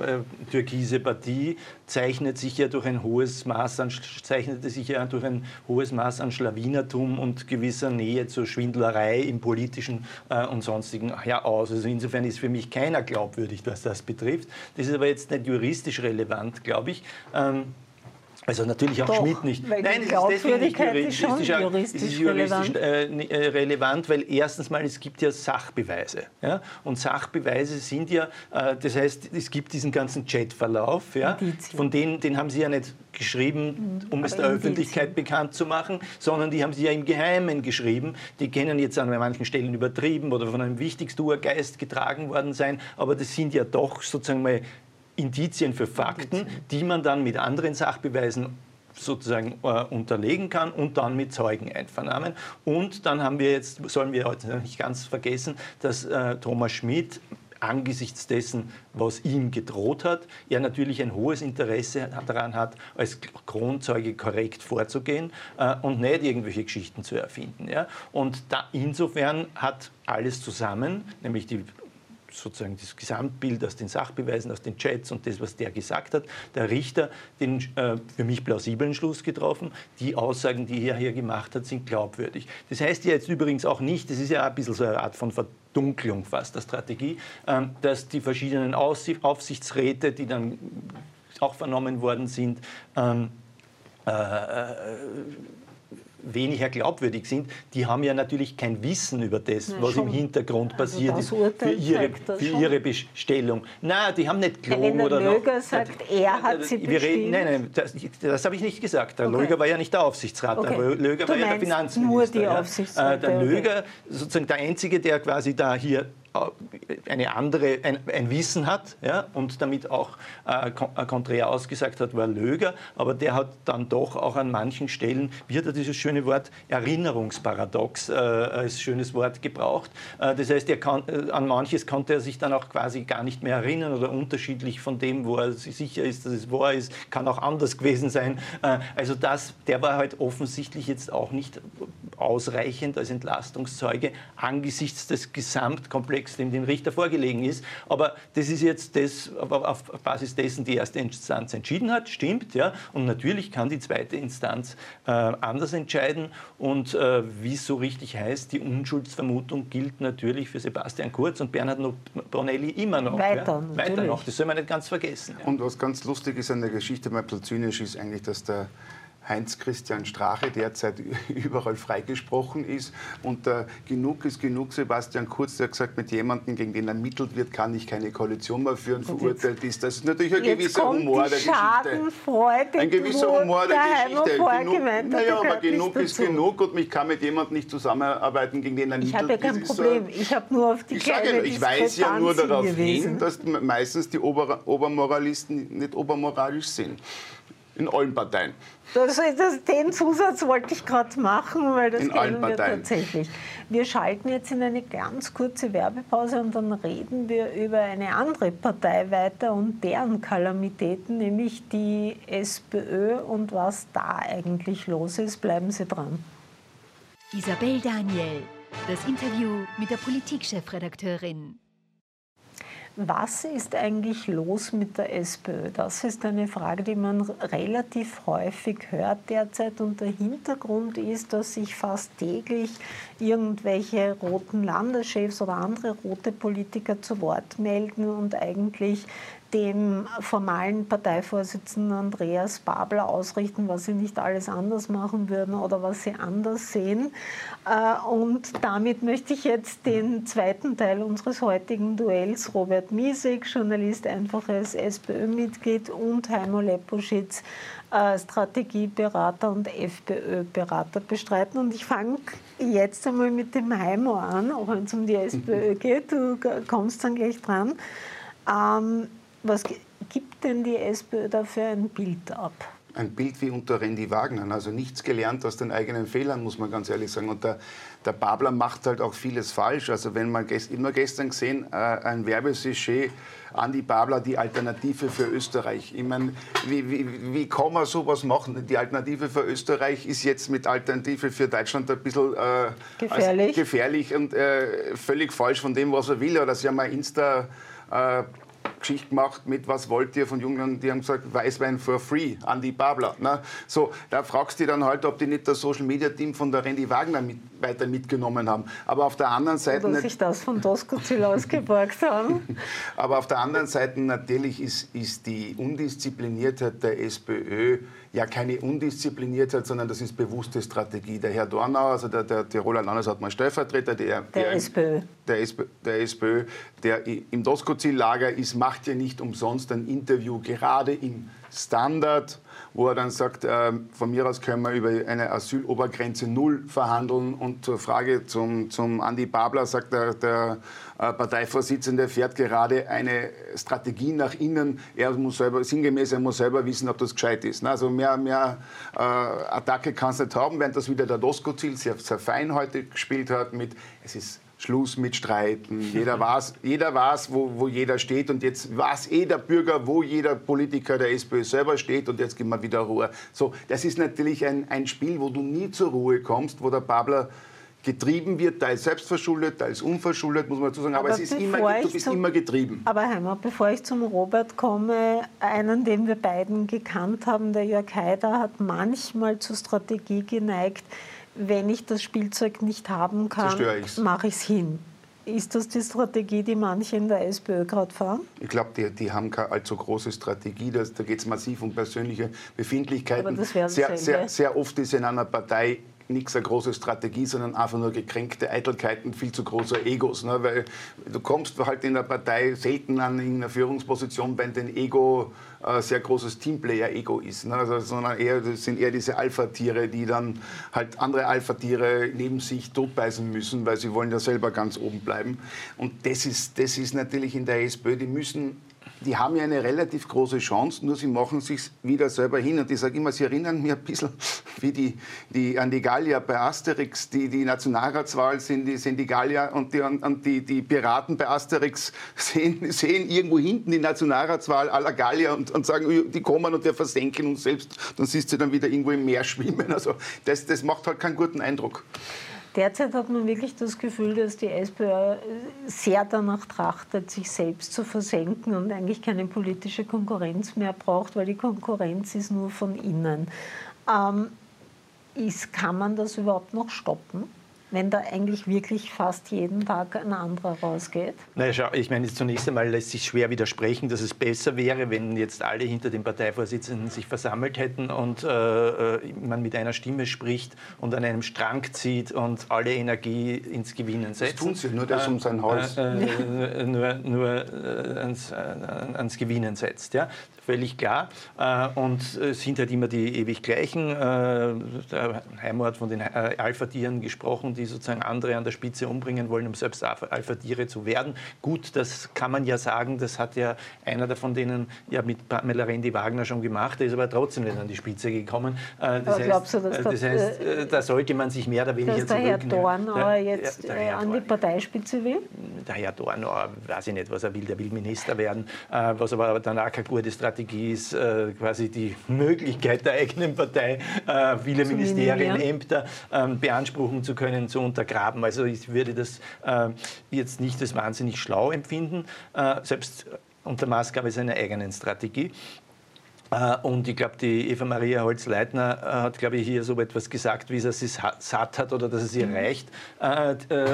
äh, türkise Partie zeichnet sich ja durch ein hohes Maß an, zeichnete sich ja durch ein hohes Maß an Schlawinertum und gewisser Nähe zur Schwindlerei im politischen äh, und sonstigen ja, aus. Also insofern ist für mich keiner glaubwürdig, was das betrifft. Das ist aber jetzt nicht juristisch relevant, glaube ich. Also natürlich auch Doch, Schmidt nicht. Nein, es ist deswegen nicht juristisch, ist juristisch, ist juristisch äh, äh, relevant, weil erstens mal es gibt ja Sachbeweise. Ja? Und Sachbeweise sind ja, äh, das heißt, es gibt diesen ganzen Chatverlauf, ja? von denen den haben Sie ja nicht geschrieben, mhm. um Aber es der Öffentlichkeit bekannt zu machen, sondern die haben Sie ja im Geheimen geschrieben. Die können jetzt an manchen Stellen übertrieben oder von einem Wichtigstuergeist getragen worden sein, aber das sind ja doch sozusagen mal Indizien für Fakten, die man dann mit anderen Sachbeweisen sozusagen äh, unterlegen kann und dann mit Zeugen einvernahmen. Und dann haben wir jetzt, sollen wir heute nicht ganz vergessen, dass äh, Thomas Schmidt angesichts dessen, was ihm gedroht hat, er natürlich ein hohes Interesse daran hat, als Kronzeuge korrekt vorzugehen äh, und nicht irgendwelche Geschichten zu erfinden. Ja? Und da, insofern hat alles zusammen, nämlich die sozusagen das Gesamtbild aus den Sachbeweisen, aus den Chats und das, was der gesagt hat, der Richter den äh, für mich plausiblen Schluss getroffen. Die Aussagen, die er hier gemacht hat, sind glaubwürdig. Das heißt ja jetzt übrigens auch nicht, das ist ja ein bisschen so eine Art von Verdunklung fast der Strategie, ähm, dass die verschiedenen Aufsichtsräte, die dann auch vernommen worden sind, ähm, äh, äh weniger glaubwürdig sind, die haben ja natürlich kein Wissen über das, ja, was schon. im Hintergrund also passiert ist für ihre, für ihre Bestellung. Nein, die haben nicht gelogen oder Löger noch. sagt, er hat sie wir reden, Nein, nein, das, das habe ich nicht gesagt. Der okay. Löger war ja nicht der Aufsichtsrat, okay. der Löger du war ja der Finanzminister. Nur die ja. Äh, der Löger, sozusagen der Einzige, der quasi da hier eine andere, ein, ein, Wissen hat ja, und damit auch äh, äh, konträr ausgesagt hat, war Löger, aber der hat dann doch auch an manchen Stellen, hat er dieses schöne Wort, Erinnerungsparadox äh, als schönes Wort gebraucht. Äh, das heißt, kann, äh, an manches konnte er sich dann auch quasi gar nicht mehr erinnern oder unterschiedlich von dem, wo er sich sicher ist, dass es wahr ist, kann auch anders gewesen sein. Äh, also das, der war halt offensichtlich jetzt auch nicht ausreichend als Entlastungszeuge angesichts des Gesamtkomplexes Text, dem dem Richter vorgelegen ist. Aber das ist jetzt das, auf Basis dessen die erste Instanz entschieden hat, stimmt. Ja? Und natürlich kann die zweite Instanz äh, anders entscheiden. Und äh, wie es so richtig heißt, die Unschuldsvermutung gilt natürlich für Sebastian Kurz und Bernhard Brunelli immer noch. Weiter, ja? Weiter noch, das soll man nicht ganz vergessen. Ja? Und was ganz lustig ist an der Geschichte, mal zynisch ist eigentlich, dass der Heinz-Christian Strache derzeit überall freigesprochen ist. Und äh, genug ist genug. Sebastian Kurz, der hat gesagt, mit jemandem, gegen den ermittelt wird, kann ich keine Koalition mehr führen, verurteilt ist. Das ist natürlich ein gewisser Humor der Geschichte. Ein gewisser Humor der, Geschichte. Genug, naja, aber genug ist genug und ich kann mit jemandem nicht zusammenarbeiten, gegen den ermittelt Ich habe ja kein Problem. So, ich habe nur auf die ich, sage, ich weise ja nur darauf gewesen. hin, dass meistens die Ober Obermoralisten nicht obermoralisch sind. In allen Parteien. Das, das, den Zusatz wollte ich gerade machen, weil das in kennen wir tatsächlich. Wir schalten jetzt in eine ganz kurze Werbepause und dann reden wir über eine andere Partei weiter und deren Kalamitäten, nämlich die SPÖ und was da eigentlich los ist. Bleiben Sie dran. Isabel Daniel, das Interview mit der Politikchefredakteurin. Was ist eigentlich los mit der SPÖ? Das ist eine Frage, die man relativ häufig hört derzeit. Und der Hintergrund ist, dass sich fast täglich irgendwelche roten Landeschefs oder andere rote Politiker zu Wort melden und eigentlich dem formalen Parteivorsitzenden Andreas Babler ausrichten, was sie nicht alles anders machen würden oder was sie anders sehen. Äh, und damit möchte ich jetzt den zweiten Teil unseres heutigen Duells, Robert Miesig, Journalist, einfaches SPÖ-Mitglied und Heimo Leposchitz, äh, Strategieberater und FPÖ-Berater bestreiten. Und ich fange jetzt einmal mit dem Heimo an, auch wenn es um die SPÖ geht. Du kommst dann gleich dran. Ähm, was gibt denn die SPÖ dafür ein Bild ab? Ein Bild wie unter Randy Wagner. Also nichts gelernt aus den eigenen Fehlern, muss man ganz ehrlich sagen. Und der, der Babler macht halt auch vieles falsch. Also wenn man gest, immer gestern gesehen, äh, ein Werbesujet Andi Babler, die Alternative für Österreich. Ich meine, wie, wie, wie kann man sowas machen? Die Alternative für Österreich ist jetzt mit Alternative für Deutschland ein bisschen äh, gefährlich. gefährlich und äh, völlig falsch von dem, was er will. Oder sie haben ein Insta äh, Geschichte gemacht mit Was wollt ihr von Jungen, die haben gesagt, Weißwein for free, Andi Babler. Ne? So, da fragst du dann halt, ob die nicht das Social Media Team von der Randy Wagner mit, weiter mitgenommen haben. Aber auf der anderen Seite. Oder sich das von Doskozil ausgeborgt haben. Aber auf der anderen Seite natürlich ist, ist die Undiszipliniertheit der SPÖ ja keine Undiszipliniertheit, sondern das ist bewusste Strategie. Der Herr Dornauer, also der, der Tiroler Landeshauptmann Stellvertreter, der, der, der SPÖ. Der, SPÖ, der SPÖ, der im Doskozil-Lager ist, macht ja nicht umsonst ein Interview gerade im Standard wo er dann sagt, äh, von mir aus können wir über eine Asylobergrenze Null verhandeln. Und zur Frage zum, zum Andi Babler sagt der, der äh, Parteivorsitzende, fährt gerade eine Strategie nach innen. Er muss selber, sinngemäß, er muss selber wissen, ob das gescheit ist. Also mehr, mehr äh, Attacke kannst du nicht haben, während das wieder der Dosko-Ziel sehr, sehr fein heute gespielt hat mit, es ist Schluss mit Streiten. Jeder weiß, jeder weiß wo, wo jeder steht. Und jetzt weiß eh der Bürger, wo jeder Politiker der SPÖ selber steht. Und jetzt gibt man wieder Ruhe. So, das ist natürlich ein, ein Spiel, wo du nie zur Ruhe kommst, wo der Babler getrieben wird, teils selbstverschuldet, teils unverschuldet, muss man dazu sagen. Aber, aber es ist immer, du bist zum, immer getrieben. Aber Heimer, bevor ich zum Robert komme, einen, den wir beiden gekannt haben, der Jörg Haider, hat manchmal zur Strategie geneigt, wenn ich das Spielzeug nicht haben kann, mache ich es hin. Ist das die Strategie, die manche in der SPÖ gerade fahren? Ich glaube, die, die, haben keine allzu große Strategie. Das, da geht es massiv um persönliche Befindlichkeiten. Aber das sehr, sehr, sehr oft ist in einer Partei nichts eine große Strategie, sondern einfach nur gekränkte Eitelkeiten, viel zu großer Egos. Ne? Weil du kommst halt in der Partei selten an in einer Führungsposition, wenn dein Ego äh, sehr großes Teamplayer-Ego ist, ne? also, sondern eher, das sind eher diese Alpha-Tiere, die dann halt andere Alpha-Tiere neben sich totbeißen müssen, weil sie wollen ja selber ganz oben bleiben. Und das ist, das ist natürlich in der SPÖ, die müssen die haben ja eine relativ große Chance, nur sie machen sich wieder selber hin. Und ich sage immer, sie erinnern mich ein bisschen wie die, die, an die Gallier bei Asterix. Die, die Nationalratswahl sind die, sind die Gallier und die, und die, die Piraten bei Asterix sehen, sehen irgendwo hinten die Nationalratswahl aller Gallier und, und sagen, die kommen und wir versenken uns selbst. Dann siehst du dann wieder irgendwo im Meer schwimmen. Also das, das macht halt keinen guten Eindruck. Derzeit hat man wirklich das Gefühl, dass die SPÖ sehr danach trachtet, sich selbst zu versenken und eigentlich keine politische Konkurrenz mehr braucht, weil die Konkurrenz ist nur von innen. Ähm, ist, kann man das überhaupt noch stoppen? Wenn da eigentlich wirklich fast jeden Tag ein anderer rausgeht? Naja, schau, ich meine, zunächst einmal lässt sich schwer widersprechen, dass es besser wäre, wenn jetzt alle hinter dem Parteivorsitzenden sich versammelt hätten und äh, äh, man mit einer Stimme spricht und an einem Strang zieht und alle Energie ins Gewinnen setzt. Das tun sie, nur das um sein Haus. Äh, äh, nur nur äh, ans, äh, ans, Gewinnen setzt. Ja? Völlig klar. Äh, und es sind halt immer die ewig gleichen. Äh, der Heimo hat von den äh, Alpha-Tieren gesprochen, die sozusagen andere an der Spitze umbringen wollen, um selbst Alpha-Tiere zu werden. Gut, das kann man ja sagen, das hat ja einer davon denen ja mit Pamela Rendi-Wagner schon gemacht, der ist aber trotzdem nicht an die Spitze gekommen. Das aber heißt, du, dass das heißt da sollte man sich mehr oder weniger dass der Herr Dornauer jetzt der, der an die Parteispitze will? Der Herr Dornauer, weiß ich nicht, was er will, der will Minister werden, was aber dann auch keine gute Strategie ist äh, quasi die Möglichkeit der eigenen Partei, äh, viele zu Ministerien, Ämter ähm, beanspruchen zu können, zu untergraben. Also ich würde das äh, jetzt nicht als wahnsinnig schlau empfinden, äh, selbst unter Maßgabe seiner eigenen Strategie. Äh, und ich glaube, die Eva-Maria Holz-Leitner äh, hat, glaube ich, hier so etwas gesagt, wie sie es satt hat oder dass es ihr mhm. reicht.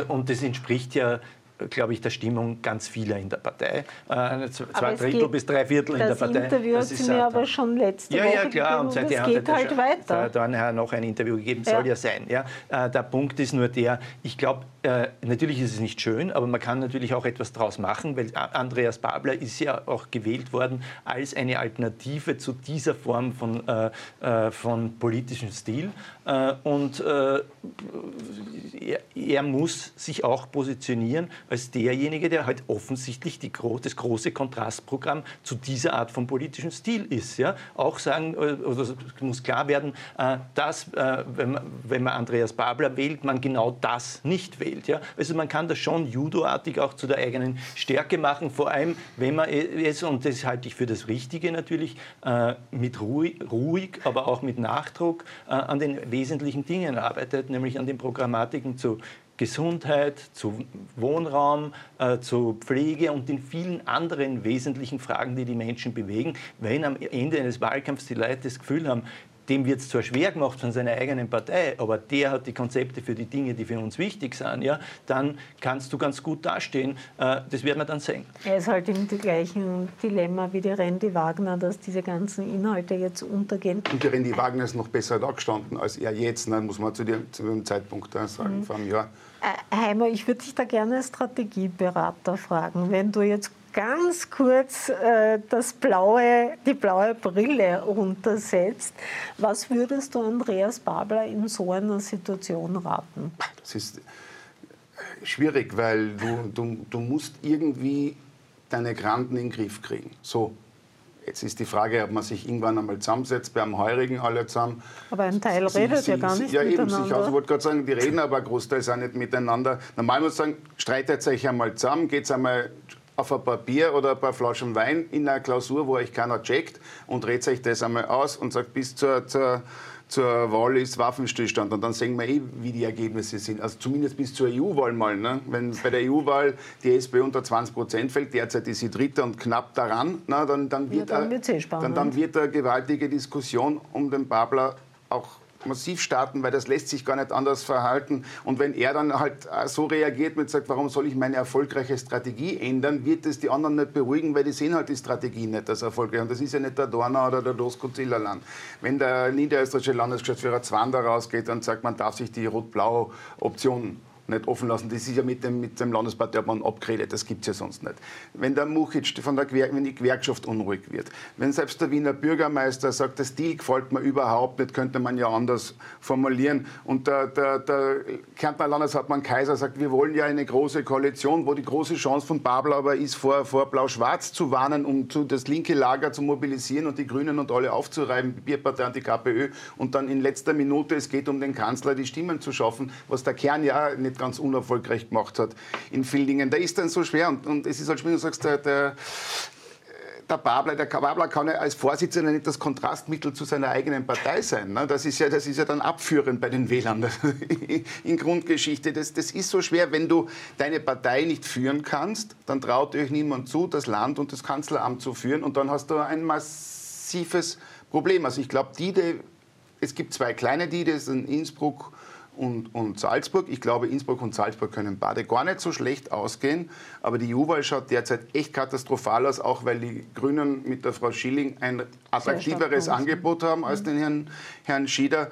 Und das entspricht ja glaube ich, der Stimmung ganz vieler in der Partei. Äh, zwei Drittel bis drei Viertel in der Partei. Das Interview hat sie mir aber schon letzte ja, Woche Ja, klar, und seitdem geht hat halt weiter. Dann noch ein Interview gegeben, soll ja, ja sein. Ja. Äh, der Punkt ist nur der, ich glaube, äh, natürlich ist es nicht schön, aber man kann natürlich auch etwas daraus machen, weil Andreas Babler ist ja auch gewählt worden als eine Alternative zu dieser Form von, äh, äh von politischem Stil. Äh, und äh, er, er, muss sich auch positionieren als derjenige, der halt offensichtlich die, das große Kontrastprogramm zu dieser Art von politischem Stil ist. Ja? Auch sagen, äh, oder muss klar werden, dass, wenn man, wenn man Andreas Babler wählt, man genau das nicht wählt. Ja? Also man kann das schon judoartig auch zu der eigenen Stärke machen, vor allem wenn man es, und das halte ich für das Richtige natürlich, mit ruhig, ruhig aber auch mit Nachdruck an den wesentlichen Dingen arbeitet, nämlich an den Programmatiken zu Gesundheit, zu Wohnraum, äh, zu Pflege und den vielen anderen wesentlichen Fragen, die die Menschen bewegen. Wenn am Ende eines Wahlkampfs die Leute das Gefühl haben, dem wird es zwar schwer gemacht von seiner eigenen Partei, aber der hat die Konzepte für die Dinge, die für uns wichtig sind, ja, dann kannst du ganz gut dastehen. Äh, das werden wir dann sehen. Er ist halt im gleichen Dilemma wie die Randy Wagner, dass diese ganzen Inhalte jetzt untergehen. Und die Randy Wagner ist noch besser dagestanden als er jetzt, ne, muss man zu dem, zu dem Zeitpunkt sagen, mhm. vor einem Jahr. Äh, Heimer, ich würde dich da gerne als Strategieberater fragen. Wenn du jetzt ganz kurz äh, das blaue, die blaue Brille runtersetzt, was würdest du Andreas Babler in so einer Situation raten? Das ist schwierig, weil du, du, du musst irgendwie deine Granten in den Griff kriegen. So, Jetzt ist die Frage, ob man sich irgendwann einmal zusammensetzt, beim Heurigen alle zusammen. Aber ein Teil sie, redet sie, ja gar nicht ja, miteinander. Ja, eben. Also ich wollte gerade sagen, die reden aber ein Großteil sind nicht miteinander. Normal muss man sagen, streitet euch einmal zusammen, geht einmal auf ein Papier oder ein paar Flaschen Wein in einer Klausur, wo euch keiner checkt und redet euch das einmal aus und sagt, bis zur, zur, zur Wahl ist Waffenstillstand. Und dann sehen wir eh, wie die Ergebnisse sind. Also zumindest bis zur EU-Wahl mal. Ne? Wenn bei der EU-Wahl die SPÖ unter 20 Prozent fällt, derzeit ist sie dritter und knapp daran, na, dann, dann, wird ja, dann, eh dann, dann wird eine gewaltige Diskussion um den Babler auch massiv starten, weil das lässt sich gar nicht anders verhalten. Und wenn er dann halt so reagiert mit sagt, warum soll ich meine erfolgreiche Strategie ändern, wird es die anderen nicht beruhigen, weil die sehen halt die Strategie nicht als erfolgreich. Und das ist ja nicht der Dorner oder der Dosko Zillerland. Wenn der niederösterreichische Landesgeschäftsführer Zwander rausgeht und sagt, man darf sich die rot-blaue Option nicht offen lassen. Das ist ja mit dem, mit dem Landesparteiobmann abgeredet, das gibt es ja sonst nicht. Wenn der Muchitsch von der Gewer wenn die Gewerkschaft unruhig wird, wenn selbst der Wiener Bürgermeister sagt, das Deal gefällt mir überhaupt nicht, könnte man ja anders formulieren. Und der, der, der Kärntner Landeshauptmann Kaiser sagt, wir wollen ja eine große Koalition, wo die große Chance von Babel aber ist, vor, vor Blau-Schwarz zu warnen, um zu, das linke Lager zu mobilisieren und die Grünen und alle aufzureiben, die Bierpartei und die KPÖ. Und dann in letzter Minute, es geht um den Kanzler, die Stimmen zu schaffen, was der Kern ja nicht ganz unerfolgreich gemacht hat in vielen Dingen. Da ist dann so schwer und, und es ist halt, wie du sagst, der, der der Babler, der Babler kann ja als Vorsitzender nicht das Kontrastmittel zu seiner eigenen Partei sein. Ne? Das, ist ja, das ist ja dann abführend bei den Wählern in Grundgeschichte. Das, das ist so schwer, wenn du deine Partei nicht führen kannst, dann traut euch niemand zu, das Land und das Kanzleramt zu führen und dann hast du ein massives Problem. Also ich glaube, die, die, es gibt zwei kleine die, das sind Innsbruck und, und, Salzburg. Ich glaube, Innsbruck und Salzburg können beide gar nicht so schlecht ausgehen. Aber die EU-Wahl schaut derzeit echt katastrophal aus, auch weil die Grünen mit der Frau Schilling ein attraktiveres Angebot haben als den Herrn, Herrn Schieder.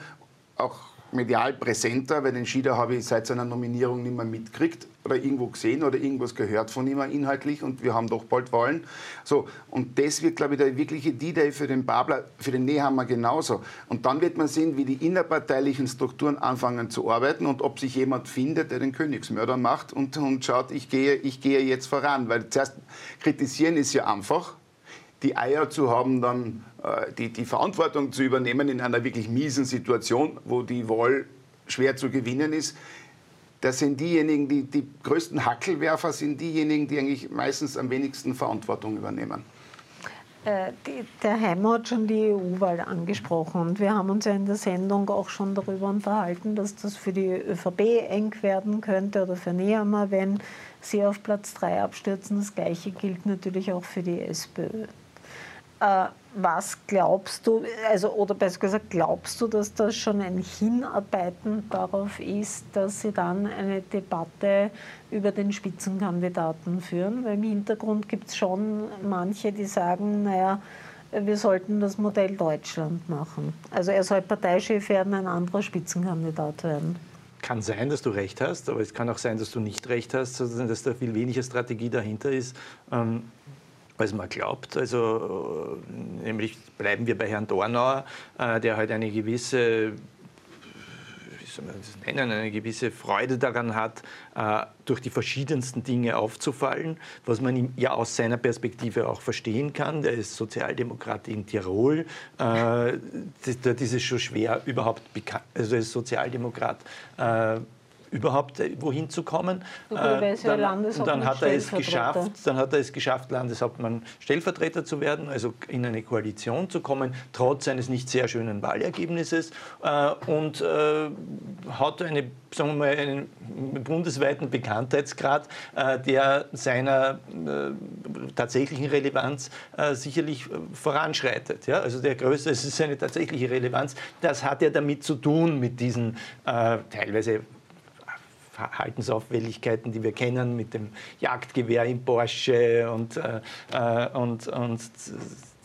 Auch medial präsenter, weil den Schieder habe ich seit seiner Nominierung nicht mehr mitgekriegt oder irgendwo gesehen oder irgendwas gehört von ihm inhaltlich und wir haben doch bald Wahlen. So, und das wird, glaube ich, der wirkliche D-Day für den Babler, für den Nehammer genauso. Und dann wird man sehen, wie die innerparteilichen Strukturen anfangen zu arbeiten und ob sich jemand findet, der den Königsmörder macht und, und schaut, ich gehe, ich gehe jetzt voran. Weil zuerst kritisieren ist ja einfach, die Eier zu haben, dann die, die Verantwortung zu übernehmen in einer wirklich miesen Situation, wo die Wahl schwer zu gewinnen ist. Das sind diejenigen, die die größten Hackelwerfer sind diejenigen, die eigentlich meistens am wenigsten Verantwortung übernehmen. Äh, der Heimer hat schon die EU-Wahl angesprochen und wir haben uns ja in der Sendung auch schon darüber unterhalten, dass das für die ÖVP eng werden könnte oder für Nehammer, wenn sie auf Platz 3 abstürzen. Das Gleiche gilt natürlich auch für die SPÖ. Äh, was glaubst du, also oder besser gesagt, glaubst du, dass das schon ein Hinarbeiten darauf ist, dass Sie dann eine Debatte über den Spitzenkandidaten führen? Weil im Hintergrund gibt es schon manche, die sagen, naja, wir sollten das Modell Deutschland machen. Also er soll Parteichef werden, ein anderer Spitzenkandidat werden. Kann sein, dass du recht hast, aber es kann auch sein, dass du nicht recht hast, sondern dass da viel weniger Strategie dahinter ist. Ähm, als man glaubt. Also, äh, nämlich bleiben wir bei Herrn Dornauer, äh, der halt eine gewisse nennen, eine gewisse Freude daran hat, äh, durch die verschiedensten Dinge aufzufallen, was man ihm ja aus seiner Perspektive auch verstehen kann. Der ist Sozialdemokrat in Tirol. Dort ist es schon schwer, überhaupt bekannt, also er ist Sozialdemokrat überhaupt äh, wohin zu kommen. Äh, dann, und dann hat er es geschafft, dann hat er es geschafft, Landeshauptmann Stellvertreter zu werden, also in eine Koalition zu kommen, trotz eines nicht sehr schönen Wahlergebnisses äh, und äh, hat eine, sagen wir mal, einen bundesweiten Bekanntheitsgrad, äh, der seiner äh, tatsächlichen Relevanz sicherlich voranschreitet. Ja? Also der größte, es ist seine tatsächliche Relevanz. Das hat ja damit zu tun mit diesen teilweise Verhaltensauffälligkeiten, die wir kennen, mit dem Jagdgewehr im Porsche und, äh, äh und, und,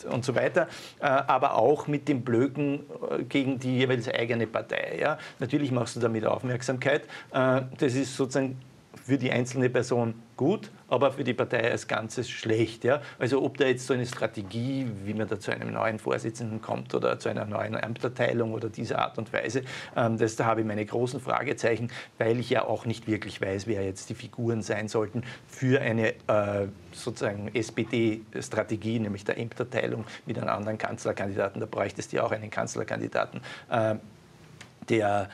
und so weiter, äh, aber auch mit dem Blöken äh, gegen die jeweils eigene Partei. Ja? Natürlich machst du damit Aufmerksamkeit. Das ist sozusagen für die einzelne Person gut, aber für die Partei als Ganzes schlecht. Ja? Also ob da jetzt so eine Strategie, wie man da zu einem neuen Vorsitzenden kommt oder zu einer neuen Amterteilung oder dieser Art und Weise, ähm, das, da habe ich meine großen Fragezeichen, weil ich ja auch nicht wirklich weiß, wer jetzt die Figuren sein sollten für eine äh, sozusagen SPD-Strategie, nämlich der Ämterteilung mit einem anderen Kanzlerkandidaten. Da bräuchtest du ja auch einen Kanzlerkandidaten. Äh, der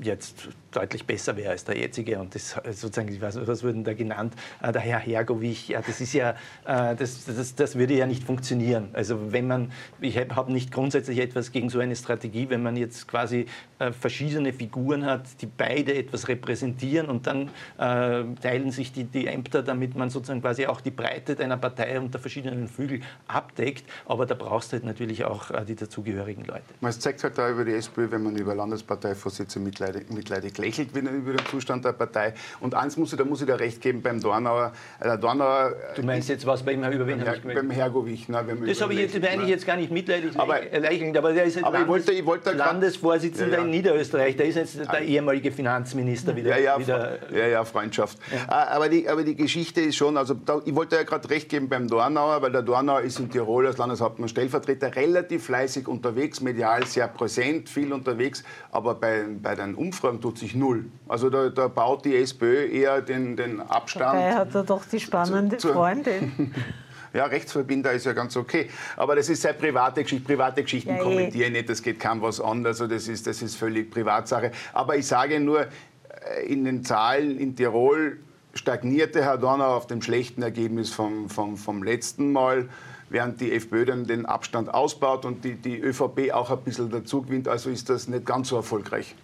jetzt deutlich besser wäre als der jetzige. Und das sozusagen, ich weiß, was wurde da genannt? Äh, der Herr Hergovich, ja, das ist ja, äh, das, das, das würde ja nicht funktionieren. Also wenn man, ich habe nicht grundsätzlich etwas gegen so eine Strategie, wenn man jetzt quasi äh, verschiedene Figuren hat, die beide etwas repräsentieren und dann äh, teilen sich die, die Ämter, damit man sozusagen quasi auch die Breite deiner Partei unter verschiedenen Flügel abdeckt. Aber da brauchst du halt natürlich auch äh, die dazugehörigen Leute. Man zeigt halt da über die SPÖ, wenn man über Landesparteivorsitze mitleidig, mitleidig lächelt über den Zustand der Partei. Und eins muss ich, da muss ich da recht geben beim Dornauer. Der Dornauer du meinst jetzt was bei ihm über wen Herr, Beim Hergovich. Na, das habe ich jetzt, meine ich jetzt gar nicht mitleidig aber, lächelnd, aber der ist jetzt aber Landes, ich wollte, ich wollte Landesvorsitzender ja, ja. in Niederösterreich. Der ist jetzt der ehemalige Finanzminister wieder. Ja, ja, wieder, ja, ja Freundschaft. Ja. Aber, die, aber die Geschichte ist schon, also da, ich wollte ja gerade recht geben beim Dornauer, weil der Dornauer ist in Tirol als Landeshauptmann Stellvertreter relativ fleißig unterwegs, medial sehr präsent, viel unterwegs, aber bei, bei den Umfragen tut sich null. Also da, da baut die SPÖ eher den, den Abstand. Dabei hat er doch die spannende zu, zu Freundin. Ja, Rechtsverbinder ist ja ganz okay. Aber das ist sehr private Geschichte. Private Geschichten ja, eh. kommentiere ich nicht, das geht kaum was an. Also das ist, das ist völlig Privatsache. Aber ich sage nur, äh, in den Zahlen in Tirol stagnierte Herr Donner auf dem schlechten Ergebnis vom, vom, vom letzten Mal während die FPÖ dann den Abstand ausbaut und die, die ÖVP auch ein bisschen dazu gewinnt. Also ist das nicht ganz so erfolgreich.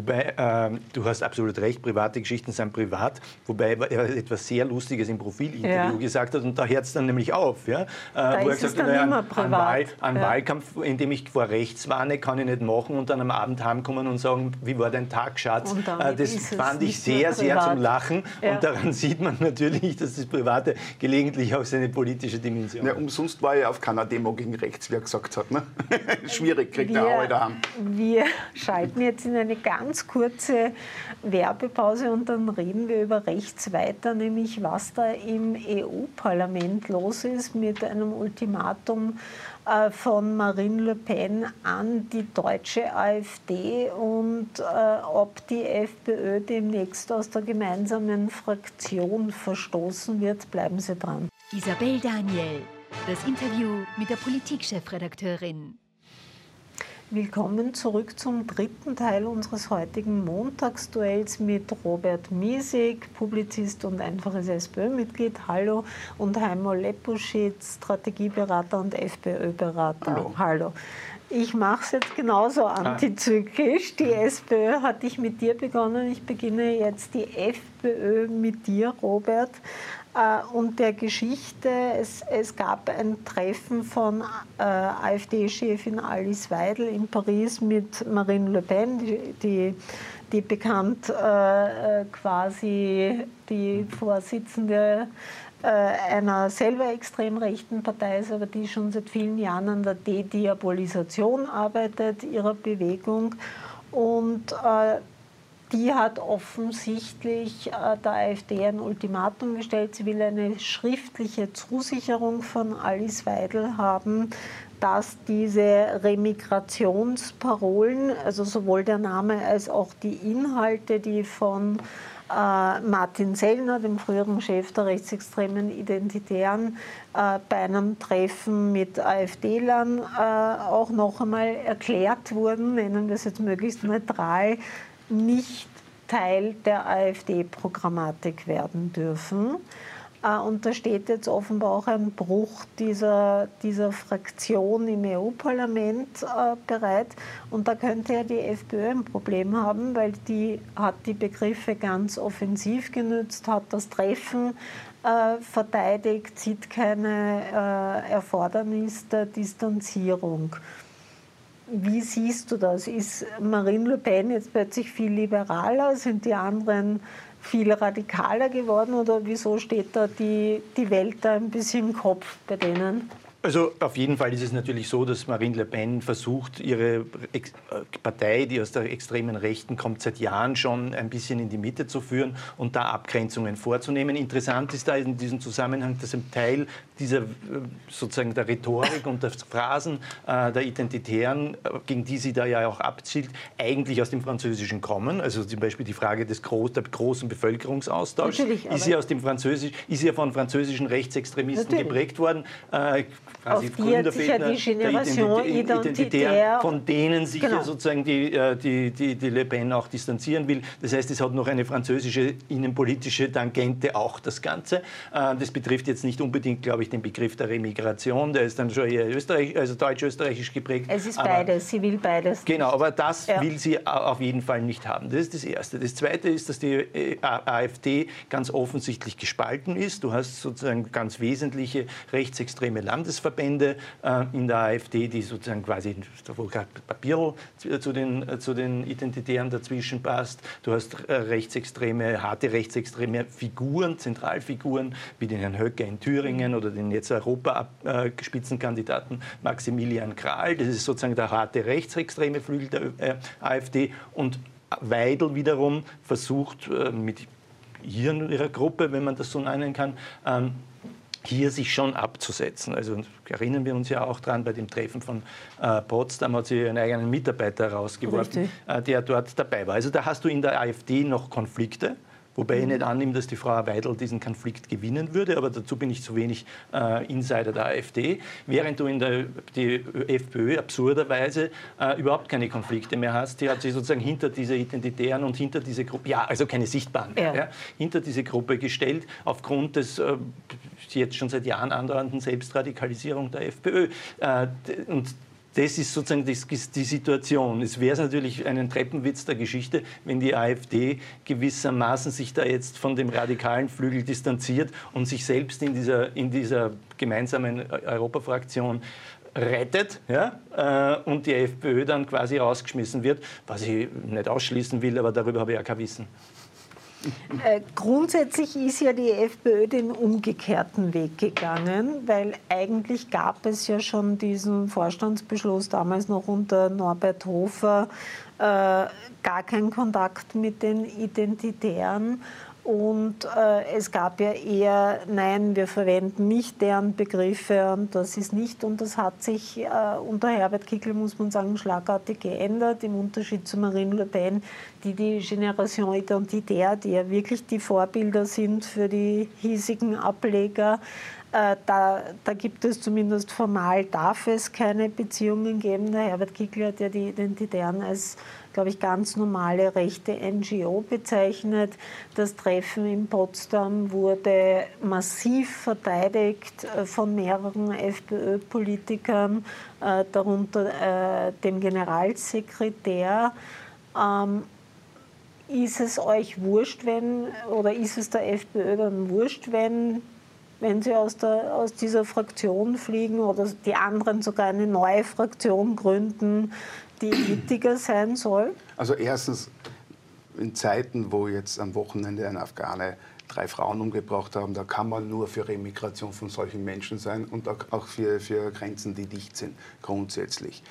Wobei, ähm, du hast absolut recht, private Geschichten sind privat, wobei er etwas sehr Lustiges im Profilinterview ja. gesagt hat und da hört es dann nämlich auf. Ja? Äh, da wo er gesagt hat, naja, an, Wahl, an ja. Wahlkampf, in dem ich vor rechts warne, kann ich nicht machen und dann am Abend heimkommen und sagen, wie war dein Tag, Schatz? Äh, das fand ich sehr, sehr zum Lachen ja. und daran sieht man natürlich, dass das Private gelegentlich auch seine politische Dimension ja, Umsonst war er auf keiner Demo gegen rechts, wie er gesagt hat. Ne? Schwierig, kriegt er auch daheim. Wir schalten jetzt in eine ganz ganz kurze Werbepause und dann reden wir über rechts weiter, nämlich was da im EU-Parlament los ist mit einem Ultimatum äh, von Marine Le Pen an die deutsche AfD und äh, ob die FPÖ demnächst aus der gemeinsamen Fraktion verstoßen wird. Bleiben Sie dran. Isabel Daniel, das Interview mit der Politikchefredakteurin. Willkommen zurück zum dritten Teil unseres heutigen Montagsduells mit Robert Miesig, Publizist und einfaches SPÖ-Mitglied. Hallo. Und Heimo Lepuschitz, Strategieberater und FPÖ-Berater. Hallo. Hallo. Ich mache es jetzt genauso ah. antizyklisch. Die SPÖ hatte ich mit dir begonnen. Ich beginne jetzt die FPÖ. Mit dir, Robert, und der Geschichte. Es, es gab ein Treffen von äh, AfD-Chefin Alice Weidel in Paris mit Marine Le Pen, die, die, die bekannt äh, quasi die Vorsitzende äh, einer selber extrem rechten Partei ist, aber die schon seit vielen Jahren an der Dediabolisation arbeitet, ihrer Bewegung. Und äh, die hat offensichtlich äh, der AfD ein Ultimatum gestellt. Sie will eine schriftliche Zusicherung von Alice Weidel haben, dass diese Remigrationsparolen, also sowohl der Name als auch die Inhalte, die von äh, Martin Sellner, dem früheren Chef der rechtsextremen Identitären, äh, bei einem Treffen mit AfD-Lern auch noch einmal erklärt wurden, nennen wir es jetzt möglichst neutral, nicht Teil der AfD-Programmatik werden dürfen. Äh, und da steht jetzt offenbar auch ein Bruch dieser, dieser Fraktion im EU-Parlament äh, bereit. Und da könnte ja die FPÖ ein Problem haben, weil die hat die Begriffe ganz offensiv genützt, hat das Treffen äh, verteidigt, sieht keine Erfordernis der Distanzierung. Wie siehst du das? Ist Marine Le Pen jetzt plötzlich viel liberaler? Sind die anderen viel radikaler geworden oder wieso steht da die, die Welt da ein bisschen im Kopf bei denen? Also auf jeden Fall ist es natürlich so, dass Marine Le Pen versucht, ihre Ex äh, Partei, die aus der extremen Rechten kommt, seit Jahren schon ein bisschen in die Mitte zu führen und da Abgrenzungen vorzunehmen. Interessant ist da in diesem Zusammenhang, dass ein Teil dieser äh, sozusagen der Rhetorik und der Phrasen äh, der Identitären, gegen die sie da ja auch abzielt, eigentlich aus dem Französischen kommen. Also zum Beispiel die Frage des Groß, der großen Bevölkerungsaustauschs ist ja aus dem Französisch, ist ja von französischen Rechtsextremisten Natürlich. geprägt worden quasi Auf die hat sich ja die Generation Identitär, von denen sich genau. ja sozusagen die, äh, die, die, die Le Pen auch distanzieren will. Das heißt, es hat noch eine französische innenpolitische Tangente auch das Ganze. Äh, das betrifft jetzt nicht unbedingt, glaube ich, den Begriff der Remigration, der ist dann schon eher Österreich, also deutsch-österreichisch geprägt. Es ist beides, sie will beides. Genau, aber das ja. will sie auf jeden Fall nicht haben. Das ist das Erste. Das Zweite ist, dass die äh, AfD ganz offensichtlich gespalten ist. Du hast sozusagen ganz wesentliche rechtsextreme Landesverbände Verbände äh, in der AfD, die sozusagen quasi Papier zu den, äh, zu den Identitären dazwischen passt. Du hast äh, rechtsextreme, harte rechtsextreme Figuren, Zentralfiguren, wie den Herrn Höcke in Thüringen oder den jetzt Europa-Spitzenkandidaten Maximilian Kral. Das ist sozusagen der harte rechtsextreme Flügel der AfD. Und Weidel wiederum versucht mit ihrer Gruppe, wenn man das so nennen kann, ähm, hier sich schon abzusetzen. Also erinnern wir uns ja auch dran, bei dem Treffen von äh, Potsdam hat sie ihren eigenen Mitarbeiter rausgeworfen, äh, der dort dabei war. Also da hast du in der AfD noch Konflikte. Wobei ich nicht annehme, dass die Frau Weidel diesen Konflikt gewinnen würde, aber dazu bin ich zu wenig äh, Insider der AfD. Während du in der die FPÖ absurderweise äh, überhaupt keine Konflikte mehr hast, die hat sich sozusagen hinter diese Identitären und hinter diese Gruppe, ja, also keine sichtbaren, ja. Ja, hinter diese Gruppe gestellt, aufgrund des äh, jetzt schon seit Jahren andauernden Selbstradikalisierung der FPÖ. Äh, und das ist sozusagen die, Situation. Es wäre natürlich ein Treppenwitz der Geschichte, wenn die AfD gewissermaßen sich da jetzt von dem radikalen Flügel distanziert und sich selbst in dieser, in dieser gemeinsamen Europafraktion rettet ja, äh, und die FPÖ dann quasi rausgeschmissen wird, was ich nicht ausschließen will, aber darüber habe ich ja kein Wissen. Äh, grundsätzlich ist ja die FPÖ den umgekehrten Weg gegangen, weil eigentlich gab es ja schon diesen Vorstandsbeschluss damals noch unter Norbert Hofer, äh, gar keinen Kontakt mit den Identitären. Und äh, es gab ja eher, nein, wir verwenden nicht deren Begriffe und das ist nicht. Und das hat sich äh, unter Herbert Kickl, muss man sagen, schlagartig geändert, im Unterschied zu Marine Le Pen, die die Generation Identitaire, die ja wirklich die Vorbilder sind für die hiesigen Ableger, äh, da, da, gibt es zumindest formal, darf es keine Beziehungen geben. Der Herbert Kickl hat ja die Identitären als glaube ich, ganz normale rechte NGO bezeichnet. Das Treffen in Potsdam wurde massiv verteidigt äh, von mehreren FPÖ-Politikern, äh, darunter äh, dem Generalsekretär. Ähm, ist es euch wurscht, wenn, oder ist es der FPÖ dann wurscht, wenn, wenn sie aus, der, aus dieser Fraktion fliegen oder die anderen sogar eine neue Fraktion gründen, die wichtiger sein soll? Also erstens, in Zeiten, wo jetzt am Wochenende ein Afghane drei Frauen umgebracht haben, da kann man nur für Remigration von solchen Menschen sein und auch für, für Grenzen, die dicht sind, grundsätzlich.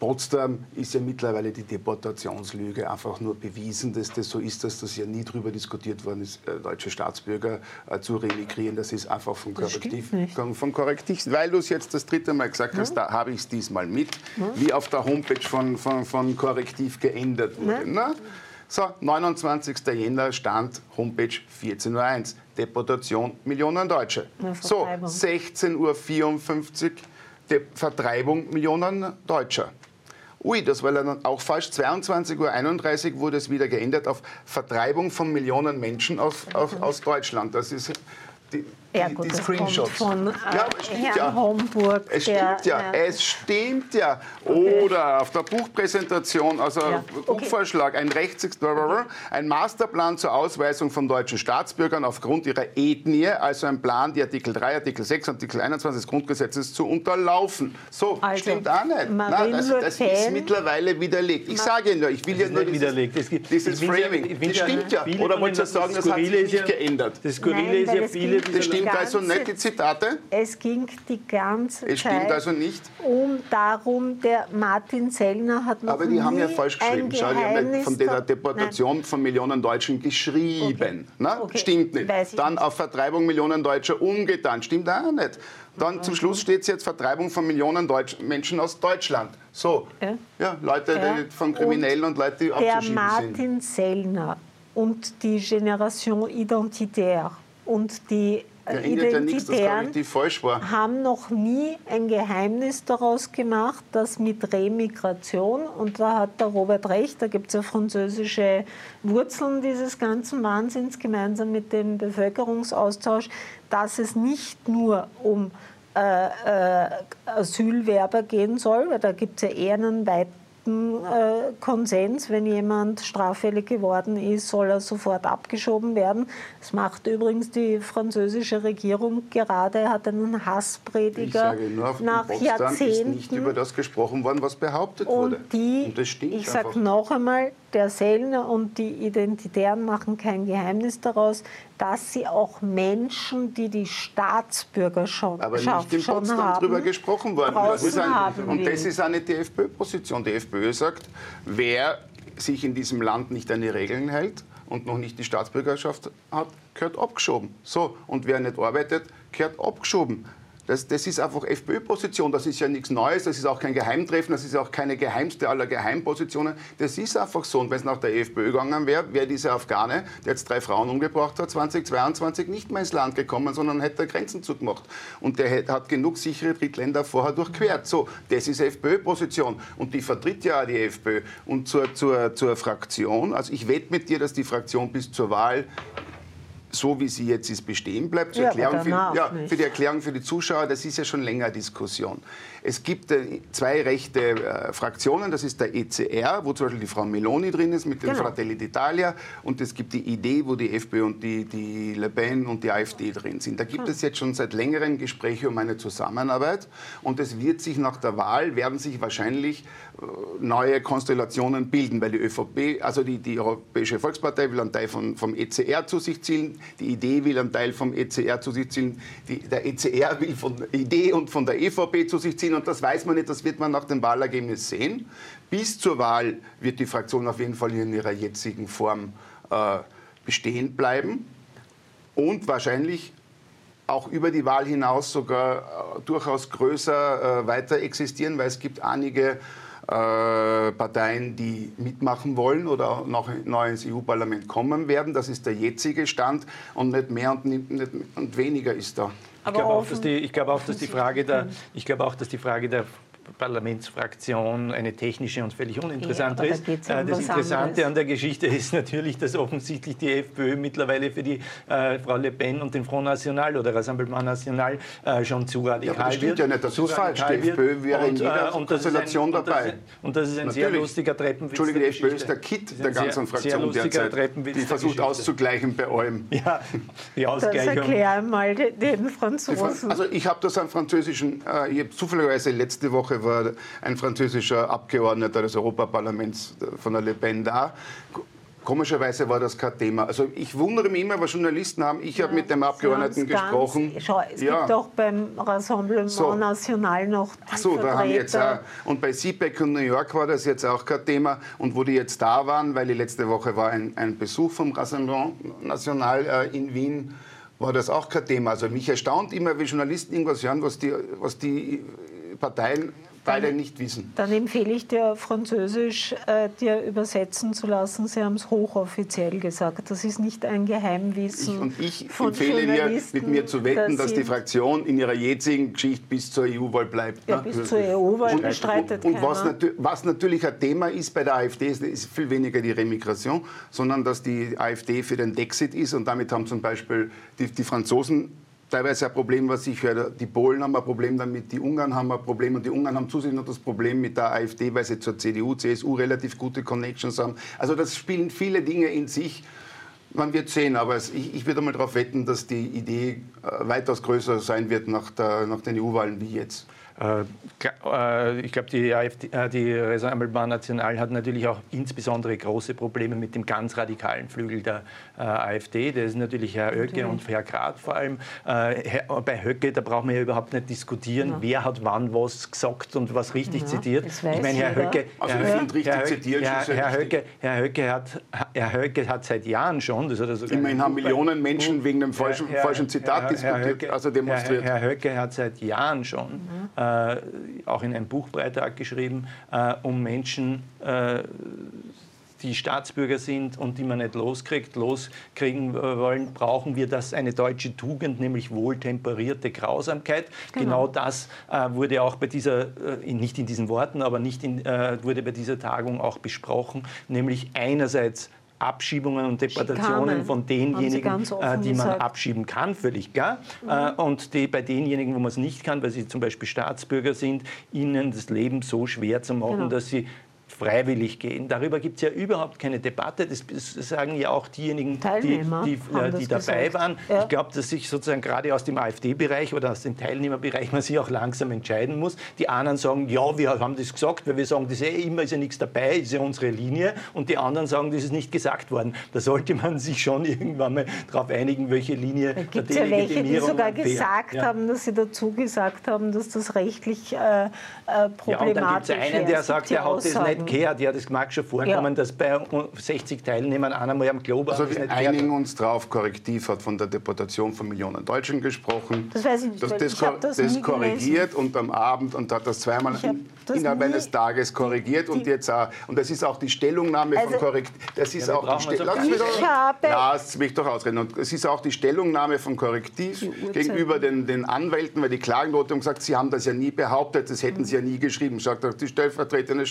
Trotzdem ist ja mittlerweile die Deportationslüge einfach nur bewiesen, dass das so ist, dass das ja nie darüber diskutiert worden ist, äh, deutsche Staatsbürger äh, zu remigrieren. Das ist einfach vom Korrektiv. Vom Korrektiv, weil du es jetzt das dritte Mal gesagt hast, ja. da habe ich es diesmal mit, ja. wie auf der Homepage von, von, von Korrektiv geändert wurde. Ja. So, 29. Jänner stand Homepage 14.01 Uhr. Deportation Millionen Deutsche. So, 16.54 Uhr Vertreibung Millionen Deutscher. Ui, das war dann auch falsch. 22.31 Uhr wurde es wieder geändert auf Vertreibung von Millionen Menschen aus, aus, aus Deutschland. Das ist die, ja, gut, die Screenshots. von äh, ja, es stimmt Herrn ja. Homburg. Es stimmt ja, äh, es stimmt ja. Okay. Oder auf der Buchpräsentation, also ja. Buchvorschlag, ein Rechts ein Masterplan zur Ausweisung von deutschen Staatsbürgern aufgrund ihrer Ethnie, also ein Plan, die Artikel 3, Artikel 6, Artikel 21 des Grundgesetzes zu unterlaufen. So, also, stimmt auch nicht. Nein, das, das ist mittlerweile widerlegt. Ich sage Ihnen nur, ich will ja nur dieses, widerlegt. Es gibt, dieses Framing. das stimmt ja. Oder wollt ihr sagen, das hat sich nicht geändert? Das Skurrile ist ja viele... Das stimmt stimmt also nicht die Zitate? Es ging die ganze es Zeit also nicht. um darum, der Martin Sellner hat noch Aber die haben ja falsch geschrieben. Schau, die haben von der Deportation Nein. von Millionen Deutschen geschrieben. Okay. Okay. Stimmt nicht. Dann nicht. auf Vertreibung Millionen Deutscher umgetan. Stimmt auch nicht. Dann zum Schluss steht es jetzt Vertreibung von Millionen Deutsch Menschen aus Deutschland. So, ja, ja Leute ja. von Kriminellen und, und Leute, die abzuschieben sind. Der Martin Sellner und die Generation Identitaire und die ja, Identitären ja haben noch nie ein Geheimnis daraus gemacht, dass mit Remigration, und da hat der Robert recht, da gibt es ja französische Wurzeln dieses ganzen Wahnsinns gemeinsam mit dem Bevölkerungsaustausch, dass es nicht nur um äh, äh, Asylwerber gehen soll, weil da gibt es ja eher einen weiten äh, Konsens, wenn jemand straffällig geworden ist, soll er sofort abgeschoben werden. Das macht übrigens die französische Regierung gerade, hat einen Hassprediger ich sage nur, nach Jahrzehnten. ist nicht über das gesprochen worden, was behauptet und wurde. Die, und das stimmt ich sage noch einmal, der Sellner und die Identitären machen kein Geheimnis daraus, dass sie auch Menschen, die die Staatsbürgerschaft Aber nicht in Potsdam haben, darüber gesprochen worden. Das ist ein, und das ist eine die FPÖ-Position. Die FPÖ sagt, wer sich in diesem Land nicht an die Regeln hält und noch nicht die Staatsbürgerschaft hat, gehört abgeschoben. So, und wer nicht arbeitet, gehört abgeschoben. Das, das ist einfach FPÖ-Position, das ist ja nichts Neues, das ist auch kein Geheimtreffen, das ist auch keine geheimste aller Geheimpositionen. Das ist einfach so. Und wenn es nach der FPÖ gegangen wäre, wäre dieser Afghane, der jetzt drei Frauen umgebracht hat, 2022 nicht mehr ins Land gekommen, sondern hätte Grenzen zugemacht. Und der hat genug sichere Drittländer vorher durchquert. So, das ist FPÖ-Position. Und die vertritt ja auch die FPÖ. Und zur, zur, zur Fraktion, also ich wette mit dir, dass die Fraktion bis zur Wahl so wie sie jetzt ist, bestehen bleibt. Ja, Erklärung für, ja, für, die Erklärung für die Zuschauer, das ist ja schon länger Diskussion. Es gibt äh, zwei rechte äh, Fraktionen, das ist der ECR, wo zum Beispiel die Frau Meloni drin ist mit dem genau. Fratelli d'Italia und es gibt die Idee, wo die FPÖ und die, die Le Pen und die AfD drin sind. Da gibt hm. es jetzt schon seit längerem Gespräche um eine Zusammenarbeit und es wird sich nach der Wahl, werden sich wahrscheinlich neue Konstellationen bilden, weil die ÖVP, also die, die Europäische Volkspartei will einen Teil von, vom ECR zu sich zielen, die Idee will einen Teil vom ECR zu sich ziehen. Die, der ECR will von der Idee und von der EVP zu sich ziehen. Und das weiß man nicht, das wird man nach dem Wahlergebnis sehen. Bis zur Wahl wird die Fraktion auf jeden Fall in ihrer jetzigen Form äh, bestehen bleiben. Und wahrscheinlich auch über die Wahl hinaus sogar äh, durchaus größer äh, weiter existieren, weil es gibt einige Parteien, die mitmachen wollen oder noch neu ins EU-Parlament kommen werden. Das ist der jetzige Stand und nicht mehr und, nicht, und weniger ist da. Ich glaube auch, dass die, ich glaube auch, dass die Frage der, ich glaube auch, dass die Frage der Parlamentsfraktion eine technische und völlig uninteressante Ja, ist. um Äh, das Interessante anderes. an der Geschichte ist natürlich, dass offensichtlich die FPÖ mittlerweile für die äh, Frau Le Pen und den Front National oder Rassemblement National äh, schon zu radikal aber das stimmt wird. ja nicht, das ist falsch. Die FPÖ wäre in Und, jeder äh, und das ist ein- Konstellation und das dabei. ist- Und das ist ein sehr lustiger Treppenwitz. Entschuldige, die der FPÖ ist der Kit Das ist der ein sehr- ganzen sehr Fraktion lustiger derzeit. Treppenwitz Die versucht auszugleichen bei allem. Ja, die Das Ausgleichung. erklär mal den, Franzosen. Also ich habe das am französischen, äh, ich hab zufälligerweise letzte Woche war ein französischer Abgeordneter des Europaparlaments äh, von der Le Pen da. Ko- Komischerweise war das kein Thema. Also ich wundere mich immer, was Journalisten haben. Ich habe mit dem Abgeordneten gesprochen. Schau, es Ja. gibt auch beim Rassemblement So. National noch die so, da haben jetzt auch, Vertreter. und bei CPEC und New York war das jetzt auch kein Thema. Und wo die jetzt da waren, weil die letzte Woche war ein, ein Besuch vom Rassemblement National äh, in Wien, war das auch kein Thema. Also mich erstaunt immer, wie Journalisten irgendwas hören, was die, was die Parteien beide nicht wissen. Dann empfehle ich dir, Französisch äh, dir übersetzen zu lassen. Sie haben es hochoffiziell gesagt. Das ist nicht ein Geheimwissen. Ich, und ich von empfehle dir, Journalisten, mit mir zu wetten, dass die sie- Fraktion in ihrer jetzigen Geschichte bis zur EU-Wahl bleibt. Ja, ne? bis zur EU-Wahl bestreitet Und, und was, keiner. natü was natürlich ein Thema ist bei der AfD, ist, ist viel weniger die Remigration, sondern dass die AfD für den Dexit ist. Und damit haben zum Beispiel die, die Franzosen teilweise ein Problem, was ich höre. Die Polen haben ein Problem damit, die Ungarn haben ein Problem und die Ungarn haben zusätzlich noch das Problem mit der AfD, weil sie zur CDU, CSU relativ gute Connections haben. Also das spielen viele Dinge in sich. Man wird sehen, aber ich, ich würde mal darauf wetten, dass die Idee äh, weitaus größer sein wird nach, der, nach den EU-Wahlen wie jetzt. Äh, äh, ich glaube, die, AfD, äh, die Rassemblement National hat natürlich auch insbesondere große Probleme mit dem ganz radikalen Flügel der AfD. Das ist natürlich Herr Oecke und Herr Grad vor allem. Herr, bei Höcke, da brauchen wir ja überhaupt nicht diskutieren, wer hat wann was gesagt und was richtig Ja, zitiert. Ich meine, Herr. Höcke, Also Herr, richtig Höcke- Herr, ja. Höcke, Herr, Höcke hat, Herr Höcke hat seit Jahren schon, das hat er sogar Immerhin haben Millionen Menschen wegen dem falschen, Herr- falschen Zitat Herr- diskutiert, Herr Höcke- also demonstriert. Herr, Herr Höcke hat seit Jahren schon äh, auch in einem Buchbeitrag geschrieben, äh, um Menschen, äh, die Staatsbürger sind und die man nicht loskriegt, loskriegen wollen, brauchen wir das eine deutsche Tugend, nämlich wohltemperierte Grausamkeit. Genau, das äh, wurde auch bei dieser, äh, nicht in diesen Worten, aber nicht in, äh, wurde bei dieser Tagung auch besprochen, nämlich einerseits Abschiebungen und Deportationen von denjenigen, äh, die man gesagt. abschieben kann, völlig klar. Äh, und die, bei denjenigen, wo man es nicht kann, weil sie zum Beispiel Staatsbürger sind, ihnen das Leben so schwer zu machen, Genau. dass sie freiwillig gehen. Darüber gibt es ja überhaupt keine Debatte. Das, sagen ja auch diejenigen, die, Teilnehmer die, äh, die dabei gesagt. waren. Ja. Ich glaube, dass sich sozusagen gerade aus dem AfD-Bereich oder aus dem Teilnehmerbereich man sich auch langsam entscheiden muss. Die anderen sagen, ja, wir haben das gesagt, weil wir sagen, das ist eh immer ist ja nichts dabei, ist ja unsere Linie. Und die anderen sagen, das ist nicht gesagt worden. Da sollte man sich schon irgendwann mal darauf einigen, welche Linie Da gibt es ja welche, die sogar gesagt ja. haben, dass sie dazu gesagt haben, dass das rechtlich äh, äh, Ja, und dann gibt problematisch es einen, der sagt, gibt der hat das Aussagen. Nicht gehört. Ja, das mag schon vorkommen, Ja. dass bei 60 Teilnehmern einer mal am Globe Also wir einigen hat. uns drauf, Korrektiv hat von der Deportation von Millionen Deutschen gesprochen. Das weiß ich nicht, Das, das, ich das das nie korrigiert und am Abend und hat das zweimal innerhalb eines Tages korrigiert und die- jetzt auch. Und das ist auch die Stellungnahme Also- von Korrekt. Das ist wir auch die brauchen uns Ste- auf Lass Lass mich doch ausreden. Und es ist auch die Stellungnahme von Korrektiv gegenüber den, den Anwälten, weil die Klagennote haben gesagt, sie haben das ja nie behauptet, das hätten sie ja nie geschrieben. Sagt auch die stellvertretende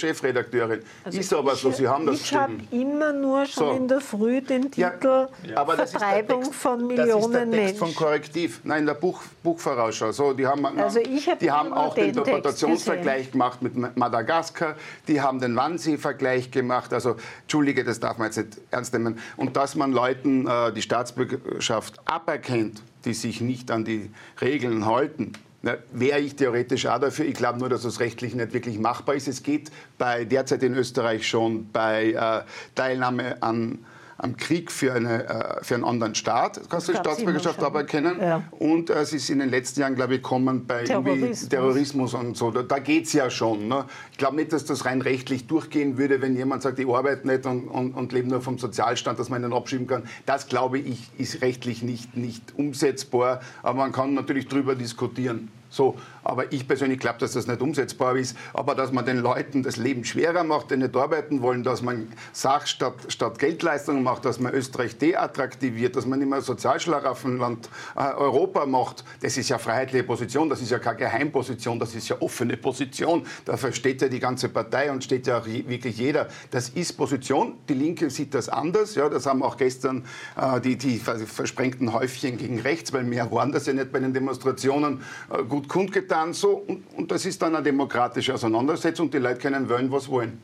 Chefredakteurin. Also ist aber ich- so, sie haben das Ich habe immer nur schon So. in der Früh den Ja, Titel Aber ist der Vertreibung Text, von Das ist der Millionen Text von Menschen. Korrektiv. Nein, der Buch, Buchvorausschau. So, die haben, Also ich hab die haben auch den den Text Interpretationsvergleich gemacht mit Ma- Madagaskar. Die haben den Wannsee-Vergleich gemacht. Also, Entschuldige, das darf man jetzt nicht ernst nehmen. Und dass man Leuten äh, die Staatsbürgerschaft aberkennt, die sich nicht an die Regeln halten, na, Wäre ich theoretisch auch dafür. Ich glaube nur, dass es rechtlich nicht wirklich machbar ist. Es geht bei, derzeit in Österreich schon bei äh, Teilnahme an, am Krieg für, eine, äh, für einen anderen Staat. Kannst du die Staatsbürgerschaft aberkennen? Ja. Und äh, es ist in den letzten Jahren, glaube ich, gekommen bei Terrorismus. Terrorismus und so. Da, da geht es ja schon. Ne? Ich glaube nicht, dass das rein rechtlich durchgehen würde, wenn jemand sagt, ich arbeite nicht und, und, und lebe nur vom Sozialstand, dass man ihn abschieben kann. Das, glaube ich, ist rechtlich nicht, nicht umsetzbar. Aber man kann natürlich drüber diskutieren. So, aber ich persönlich glaube, dass das nicht umsetzbar ist. Aber dass man den Leuten das Leben schwerer macht, die nicht arbeiten wollen, dass man Sach statt, statt Geldleistungen macht, dass man Österreich deattraktiviert, dass man immer Sozialschlaraffenland äh, Europa macht, das ist ja freiheitliche Position, das ist ja keine Geheimposition, das ist ja offene Position. Da versteht ja die ganze Partei und steht ja auch wirklich jeder. Das ist Position. Die Linke sieht das anders. Ja, das haben auch gestern äh, die, die versprengten Häufchen gegen rechts, weil mehr waren das ja nicht bei den Demonstrationen, äh, gut kundgetan. So. Und, und das ist dann eine demokratische Auseinandersetzung. Die Leute können wollen, was wollen.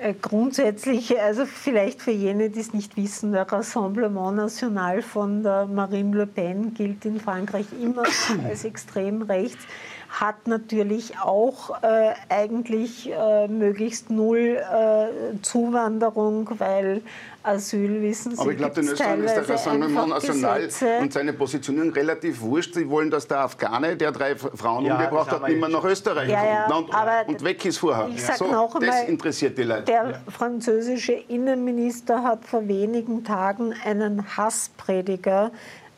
Äh, grundsätzlich, also vielleicht für jene, die es nicht wissen, der Rassemblement National von der Marine Le Pen gilt in Frankreich immer als extrem rechts hat natürlich auch äh, eigentlich äh, möglichst null äh, Zuwanderung, weil Asyl, wissen Sie, Aber ich glaube, in Österreich ist der Rassemblement National und seine Positionen relativ wurscht. Sie wollen, dass der Afghane, der drei Frauen ja, umgebracht hat, nicht mehr nach Österreich ja, ja, kommt und, und, weg ist vorher. Ich sage so, noch einmal, das interessiert die Leute. Der französische Innenminister hat vor wenigen Tagen einen Hassprediger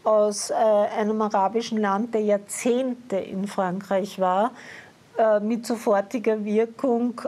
aus äh, einem arabischen Land, der Jahrzehnte in Frankreich war, äh, mit sofortiger Wirkung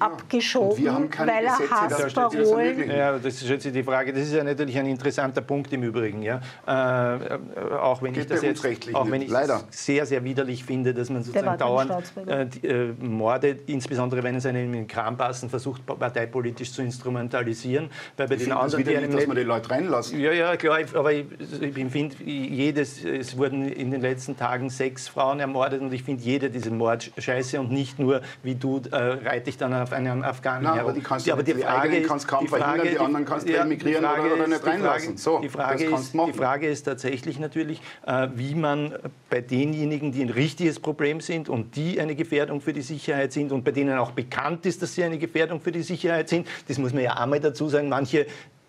abgeschoben, weil er Hassparolen... Ja, das ist jetzt die Frage. Das ist ja natürlich ein interessanter Punkt im Übrigen. Ja? Äh, auch wenn Geht ich das jetzt, auch wenn ich Leider. sehr, sehr widerlich finde, dass man sozusagen dauernd äh, die, äh, Morde, insbesondere wenn es einem in den Kram passen, versucht, parteipolitisch zu instrumentalisieren. Weil bei ich den anderen, die nicht, dass man die Leute reinlassen. Ja, ja, klar. Aber ich, ich finde, jedes, es wurden in den letzten Tagen sechs Frauen ermordet und ich finde jede diese Mord scheiße und nicht nur, wie du äh, reite ich dann auf auf einen Afghanen Nein, aber die kannst du aber die, Frage kannst kaum die verhindern, die anderen kannst du ja, emigrieren oder, oder, nicht reinlassen. So, die, Frage ist, die Frage ist tatsächlich natürlich, äh, wie man bei denjenigen, die ein richtiges Problem sind und die eine Gefährdung für die Sicherheit sind und bei denen auch bekannt ist, dass sie eine Gefährdung für die Sicherheit sind, das muss man ja einmal dazu sagen, manche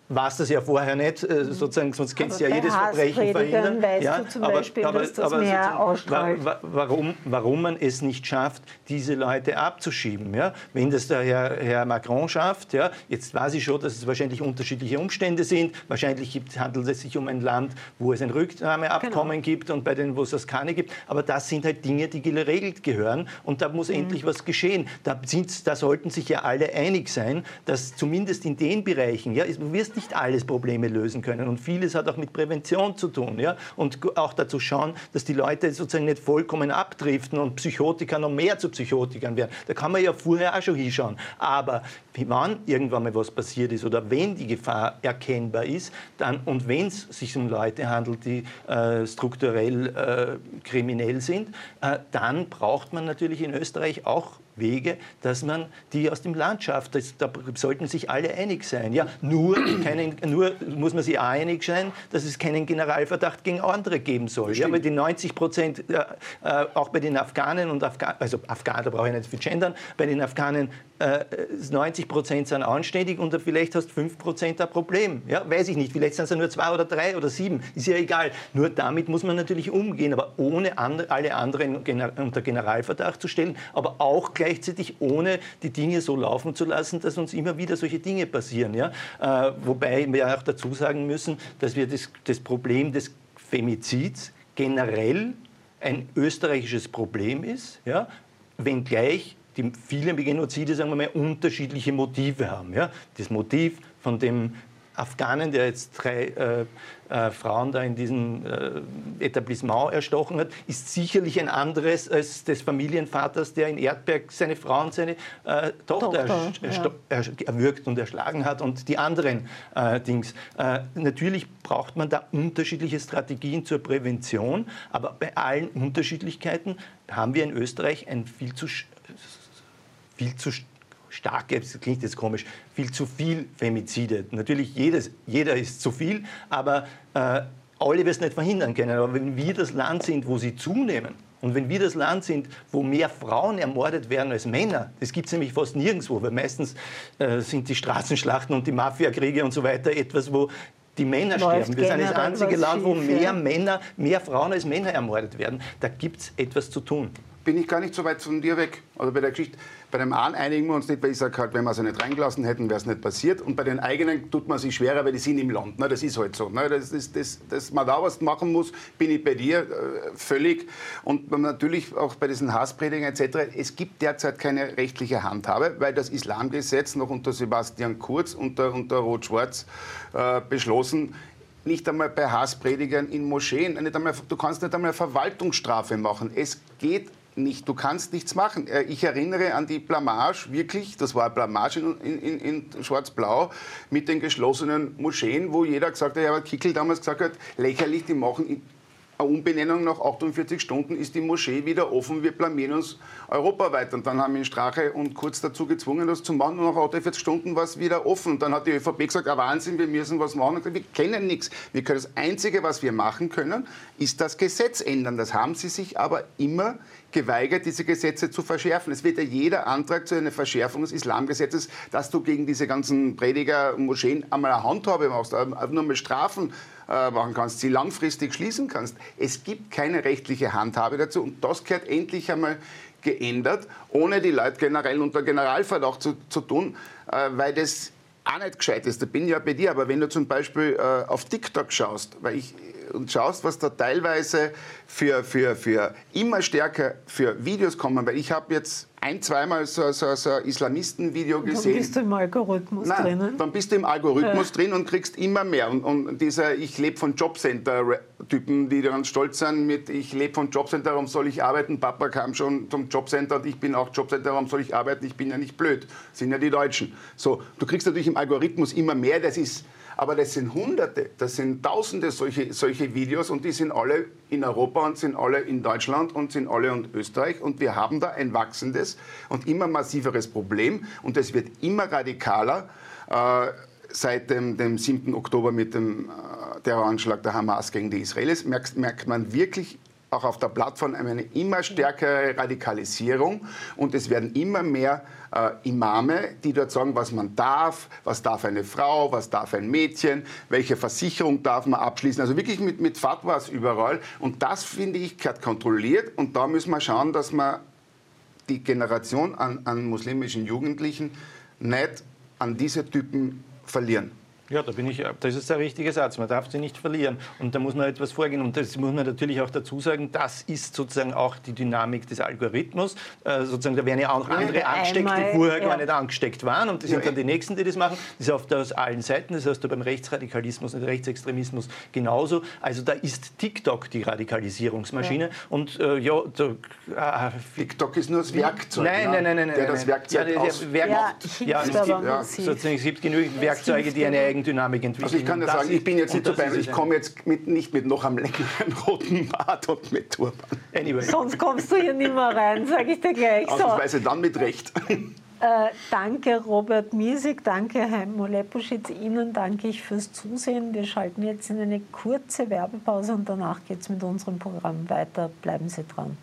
war es das ja vorher nicht, äh, sozusagen, sonst kennst du ja jedes Verbrechen verhindern. Weißt ja, du zum aber, Beispiel, aber, dass das mehr ausstrahlt. Warum, warum man es nicht schafft, diese Leute abzuschieben. Ja? Wenn das der Herr, Herr Macron schafft, ja, jetzt weiß ich schon, dass es wahrscheinlich unterschiedliche Umstände sind. Wahrscheinlich gibt, handelt es sich um ein Land, wo es ein Rücknahmeabkommen genau. gibt und bei denen, wo es das keine gibt. Aber das sind halt Dinge, die geregelt gehören und da muss mhm. endlich was geschehen. Da, sind, da sollten sich ja alle einig sein, dass zumindest in den Bereichen, ja, du wirst nicht nicht alles Probleme lösen können. Und vieles hat auch mit Prävention zu tun. Ja? Und auch dazu schauen, dass die Leute sozusagen nicht vollkommen abdriften und Psychotiker noch mehr zu Psychotikern werden. Da kann man ja vorher auch schon hinschauen. Aber wann irgendwann mal was passiert ist oder wenn die Gefahr erkennbar ist, dann, und wenn es sich um Leute handelt, die äh, strukturell äh, kriminell sind, äh, dann braucht man natürlich in Österreich auch Wege, dass man die aus dem Land schafft. Das, da sollten sich alle einig sein. Ja, nur, keinen, nur muss man sich einig sein, dass es keinen Generalverdacht gegen andere geben soll. Ja, weil die 90 Prozent, äh, äh, auch bei den Afghanen und Afghanen, also Afghanen, da brauche ich nicht viel gendern, bei den Afghanen äh, 90 Prozent sind anständig und vielleicht hast 5 Prozent ein Problem. Ja, weiß ich nicht, vielleicht sind es nur zwei oder drei oder sieben, ist ja egal. Nur damit muss man natürlich umgehen, aber ohne andre, alle anderen unter Generalverdacht zu stellen, aber auch gleichzeitig ohne die Dinge so laufen zu lassen, dass uns immer wieder solche Dinge passieren. Ja? Äh, wobei wir auch dazu sagen müssen, dass wir das, das Problem des Femizids generell ein österreichisches Problem ist, ja? wenngleich die viele Genozide, sagen wir mal, unterschiedliche Motive haben. Ja? Das Motiv von dem Afghanen, der jetzt drei äh, äh, Frauen da in diesem äh, Etablissement erstochen hat, ist sicherlich ein anderes als des Familienvaters, der in Erdberg seine Frau und seine äh, Tochter, Tochter ja. erwürgt und erschlagen hat und die anderen äh, Dings. Äh, natürlich braucht man da unterschiedliche Strategien zur Prävention, aber bei allen Unterschiedlichkeiten haben wir in Österreich ein viel zu viel zu stark, das klingt jetzt komisch, viel zu viel Femizide. Natürlich jedes, jeder ist zu viel, aber äh, alle werden es nicht verhindern können. Aber wenn wir das Land sind, wo sie zunehmen, und wenn wir das Land sind, wo mehr Frauen ermordet werden als Männer, das gibt es nämlich fast nirgendwo, weil meistens äh, sind die Straßenschlachten und die Mafiakriege und so weiter etwas, wo die Männer Läuft sterben. Wir sind das einzige Land, wo mehr Männer, mehr Frauen als Männer ermordet werden. Da gibt es etwas zu tun. Bin ich gar nicht so weit von dir weg. Also bei der Geschichte, bei dem einen einigen wir uns nicht, weil ich sage halt, wenn wir sie nicht reingelassen hätten, wäre es nicht passiert. Und bei den eigenen tut man sich schwerer, weil die sind im Land. Ne? Das ist halt so. Ne? Das ist, das, dass man da was machen muss, bin ich bei dir äh, völlig. Und natürlich auch bei diesen Hasspredigern etc. Es gibt derzeit keine rechtliche Handhabe, weil das Islamgesetz noch unter Sebastian Kurz, unter, unter Rot-Schwarz äh, beschlossen nicht einmal bei Hasspredigern in Moscheen. Nicht einmal, du kannst nicht einmal Verwaltungsstrafe machen. Es geht nicht, du kannst nichts machen. Äh, ich erinnere an die Blamage, wirklich, das war Blamage in, in, in Schwarz-Blau mit den geschlossenen Moscheen, wo jeder gesagt hat, ja, Kickel damals gesagt hat, lächerlich, die machen eine Umbenennung nach 48 Stunden ist die Moschee wieder offen, wir blamieren uns europaweit. Und dann haben ihn Strache und Kurz dazu gezwungen, das zu machen. Und nach 48 Stunden war es wieder offen. Und dann hat die ÖVP gesagt, ah, Wahnsinn, wir müssen was machen. Und wir kennen nichts. Wir können, das Einzige, was wir machen können, ist das Gesetz ändern. Das haben sie sich aber immer geweigert, diese Gesetze zu verschärfen. Es wird ja jeder Antrag zu einer Verschärfung des Islamgesetzes, dass du gegen diese ganzen Prediger, Moscheen einmal eine Handhabe machst, nur mal Strafen äh, machen kannst, sie langfristig schließen kannst. Es gibt keine rechtliche Handhabe dazu und das gehört endlich einmal geändert, ohne die Leute generell unter Generalverdacht zu, zu tun, äh, weil das auch nicht gescheit ist. Da bin ich ja bei dir, aber wenn du zum Beispiel äh, auf TikTok schaust, weil ich und schaust, was da teilweise für, für, für immer stärker für Videos kommen, weil ich habe jetzt ein, zweimal so, so, so ein Islamisten-Video gesehen. Dann bist du im Algorithmus Nein, drinnen. Dann bist du im Algorithmus ja. drin und kriegst immer mehr. Und, und dieser Ich lebe von Jobcenter-Typen, die dann stolz sind mit Ich lebe von Jobcenter, warum soll ich arbeiten? Papa kam schon zum Jobcenter und ich bin auch Jobcenter, warum soll ich arbeiten? Ich bin ja nicht blöd. Das sind ja die Deutschen. So, du kriegst natürlich im Algorithmus immer mehr. Das ist aber das sind Hunderte, das sind Tausende solche, solche Videos und die sind alle in Europa und sind alle in Deutschland und sind alle in Österreich. Und wir haben da ein wachsendes und immer massiveres Problem und es wird immer radikaler. Äh, seit dem, dem 7. Oktober mit dem äh, Terroranschlag der Hamas gegen die Israelis merkt, merkt man wirklich auch auf der Plattform eine immer stärkere Radikalisierung und es werden immer mehr äh, Imame, die dort sagen, was man darf, was darf eine Frau, was darf ein Mädchen, welche Versicherung darf man abschließen. Also wirklich mit, mit Fatwas überall. Und das, finde ich, gehört kontrolliert. Und da müssen wir schauen, dass man die Generation an, an muslimischen Jugendlichen nicht an diese Typen verlieren. Ja, da bin ich, das ist der richtige Satz. Man darf sie nicht verlieren. Und da muss man etwas vorgehen. Und das muss man natürlich auch dazu sagen, das ist sozusagen auch die Dynamik des Algorithmus. Äh, sozusagen, da werden ja auch andere angesteckt, die vorher ja. gar nicht angesteckt waren. Und das sind dann die Nächsten, die das machen. Das ist oft aus allen Seiten. Das heißt, beim Rechtsradikalismus und Rechtsextremismus genauso. Also da ist TikTok die Radikalisierungsmaschine. Ja. Und äh, ja, da, äh, TikTok ist nur das Werkzeug. Nein, nein, nein, nein. Der das Werkzeug ja, der, Werk ja, ja, es gibt, ja, sozusagen, es gibt genügend Werkzeuge, die eine eigene Eigendynamik entwickeln. Also ich kann dir sagen, ich bin jetzt nicht so bei, ich komme jetzt mit, nicht mit noch am längeren roten Bart und mit Turban. Anyway. Sonst kommst du hier nicht mehr rein, sage ich dir gleich. Ausnahmsweise so. dann mit Recht. Äh, danke Robert Miesig, danke Heimo Lepuschitz, Ihnen danke ich fürs Zusehen. Wir schalten jetzt in eine kurze Werbepause und danach geht es mit unserem Programm weiter. Bleiben Sie dran.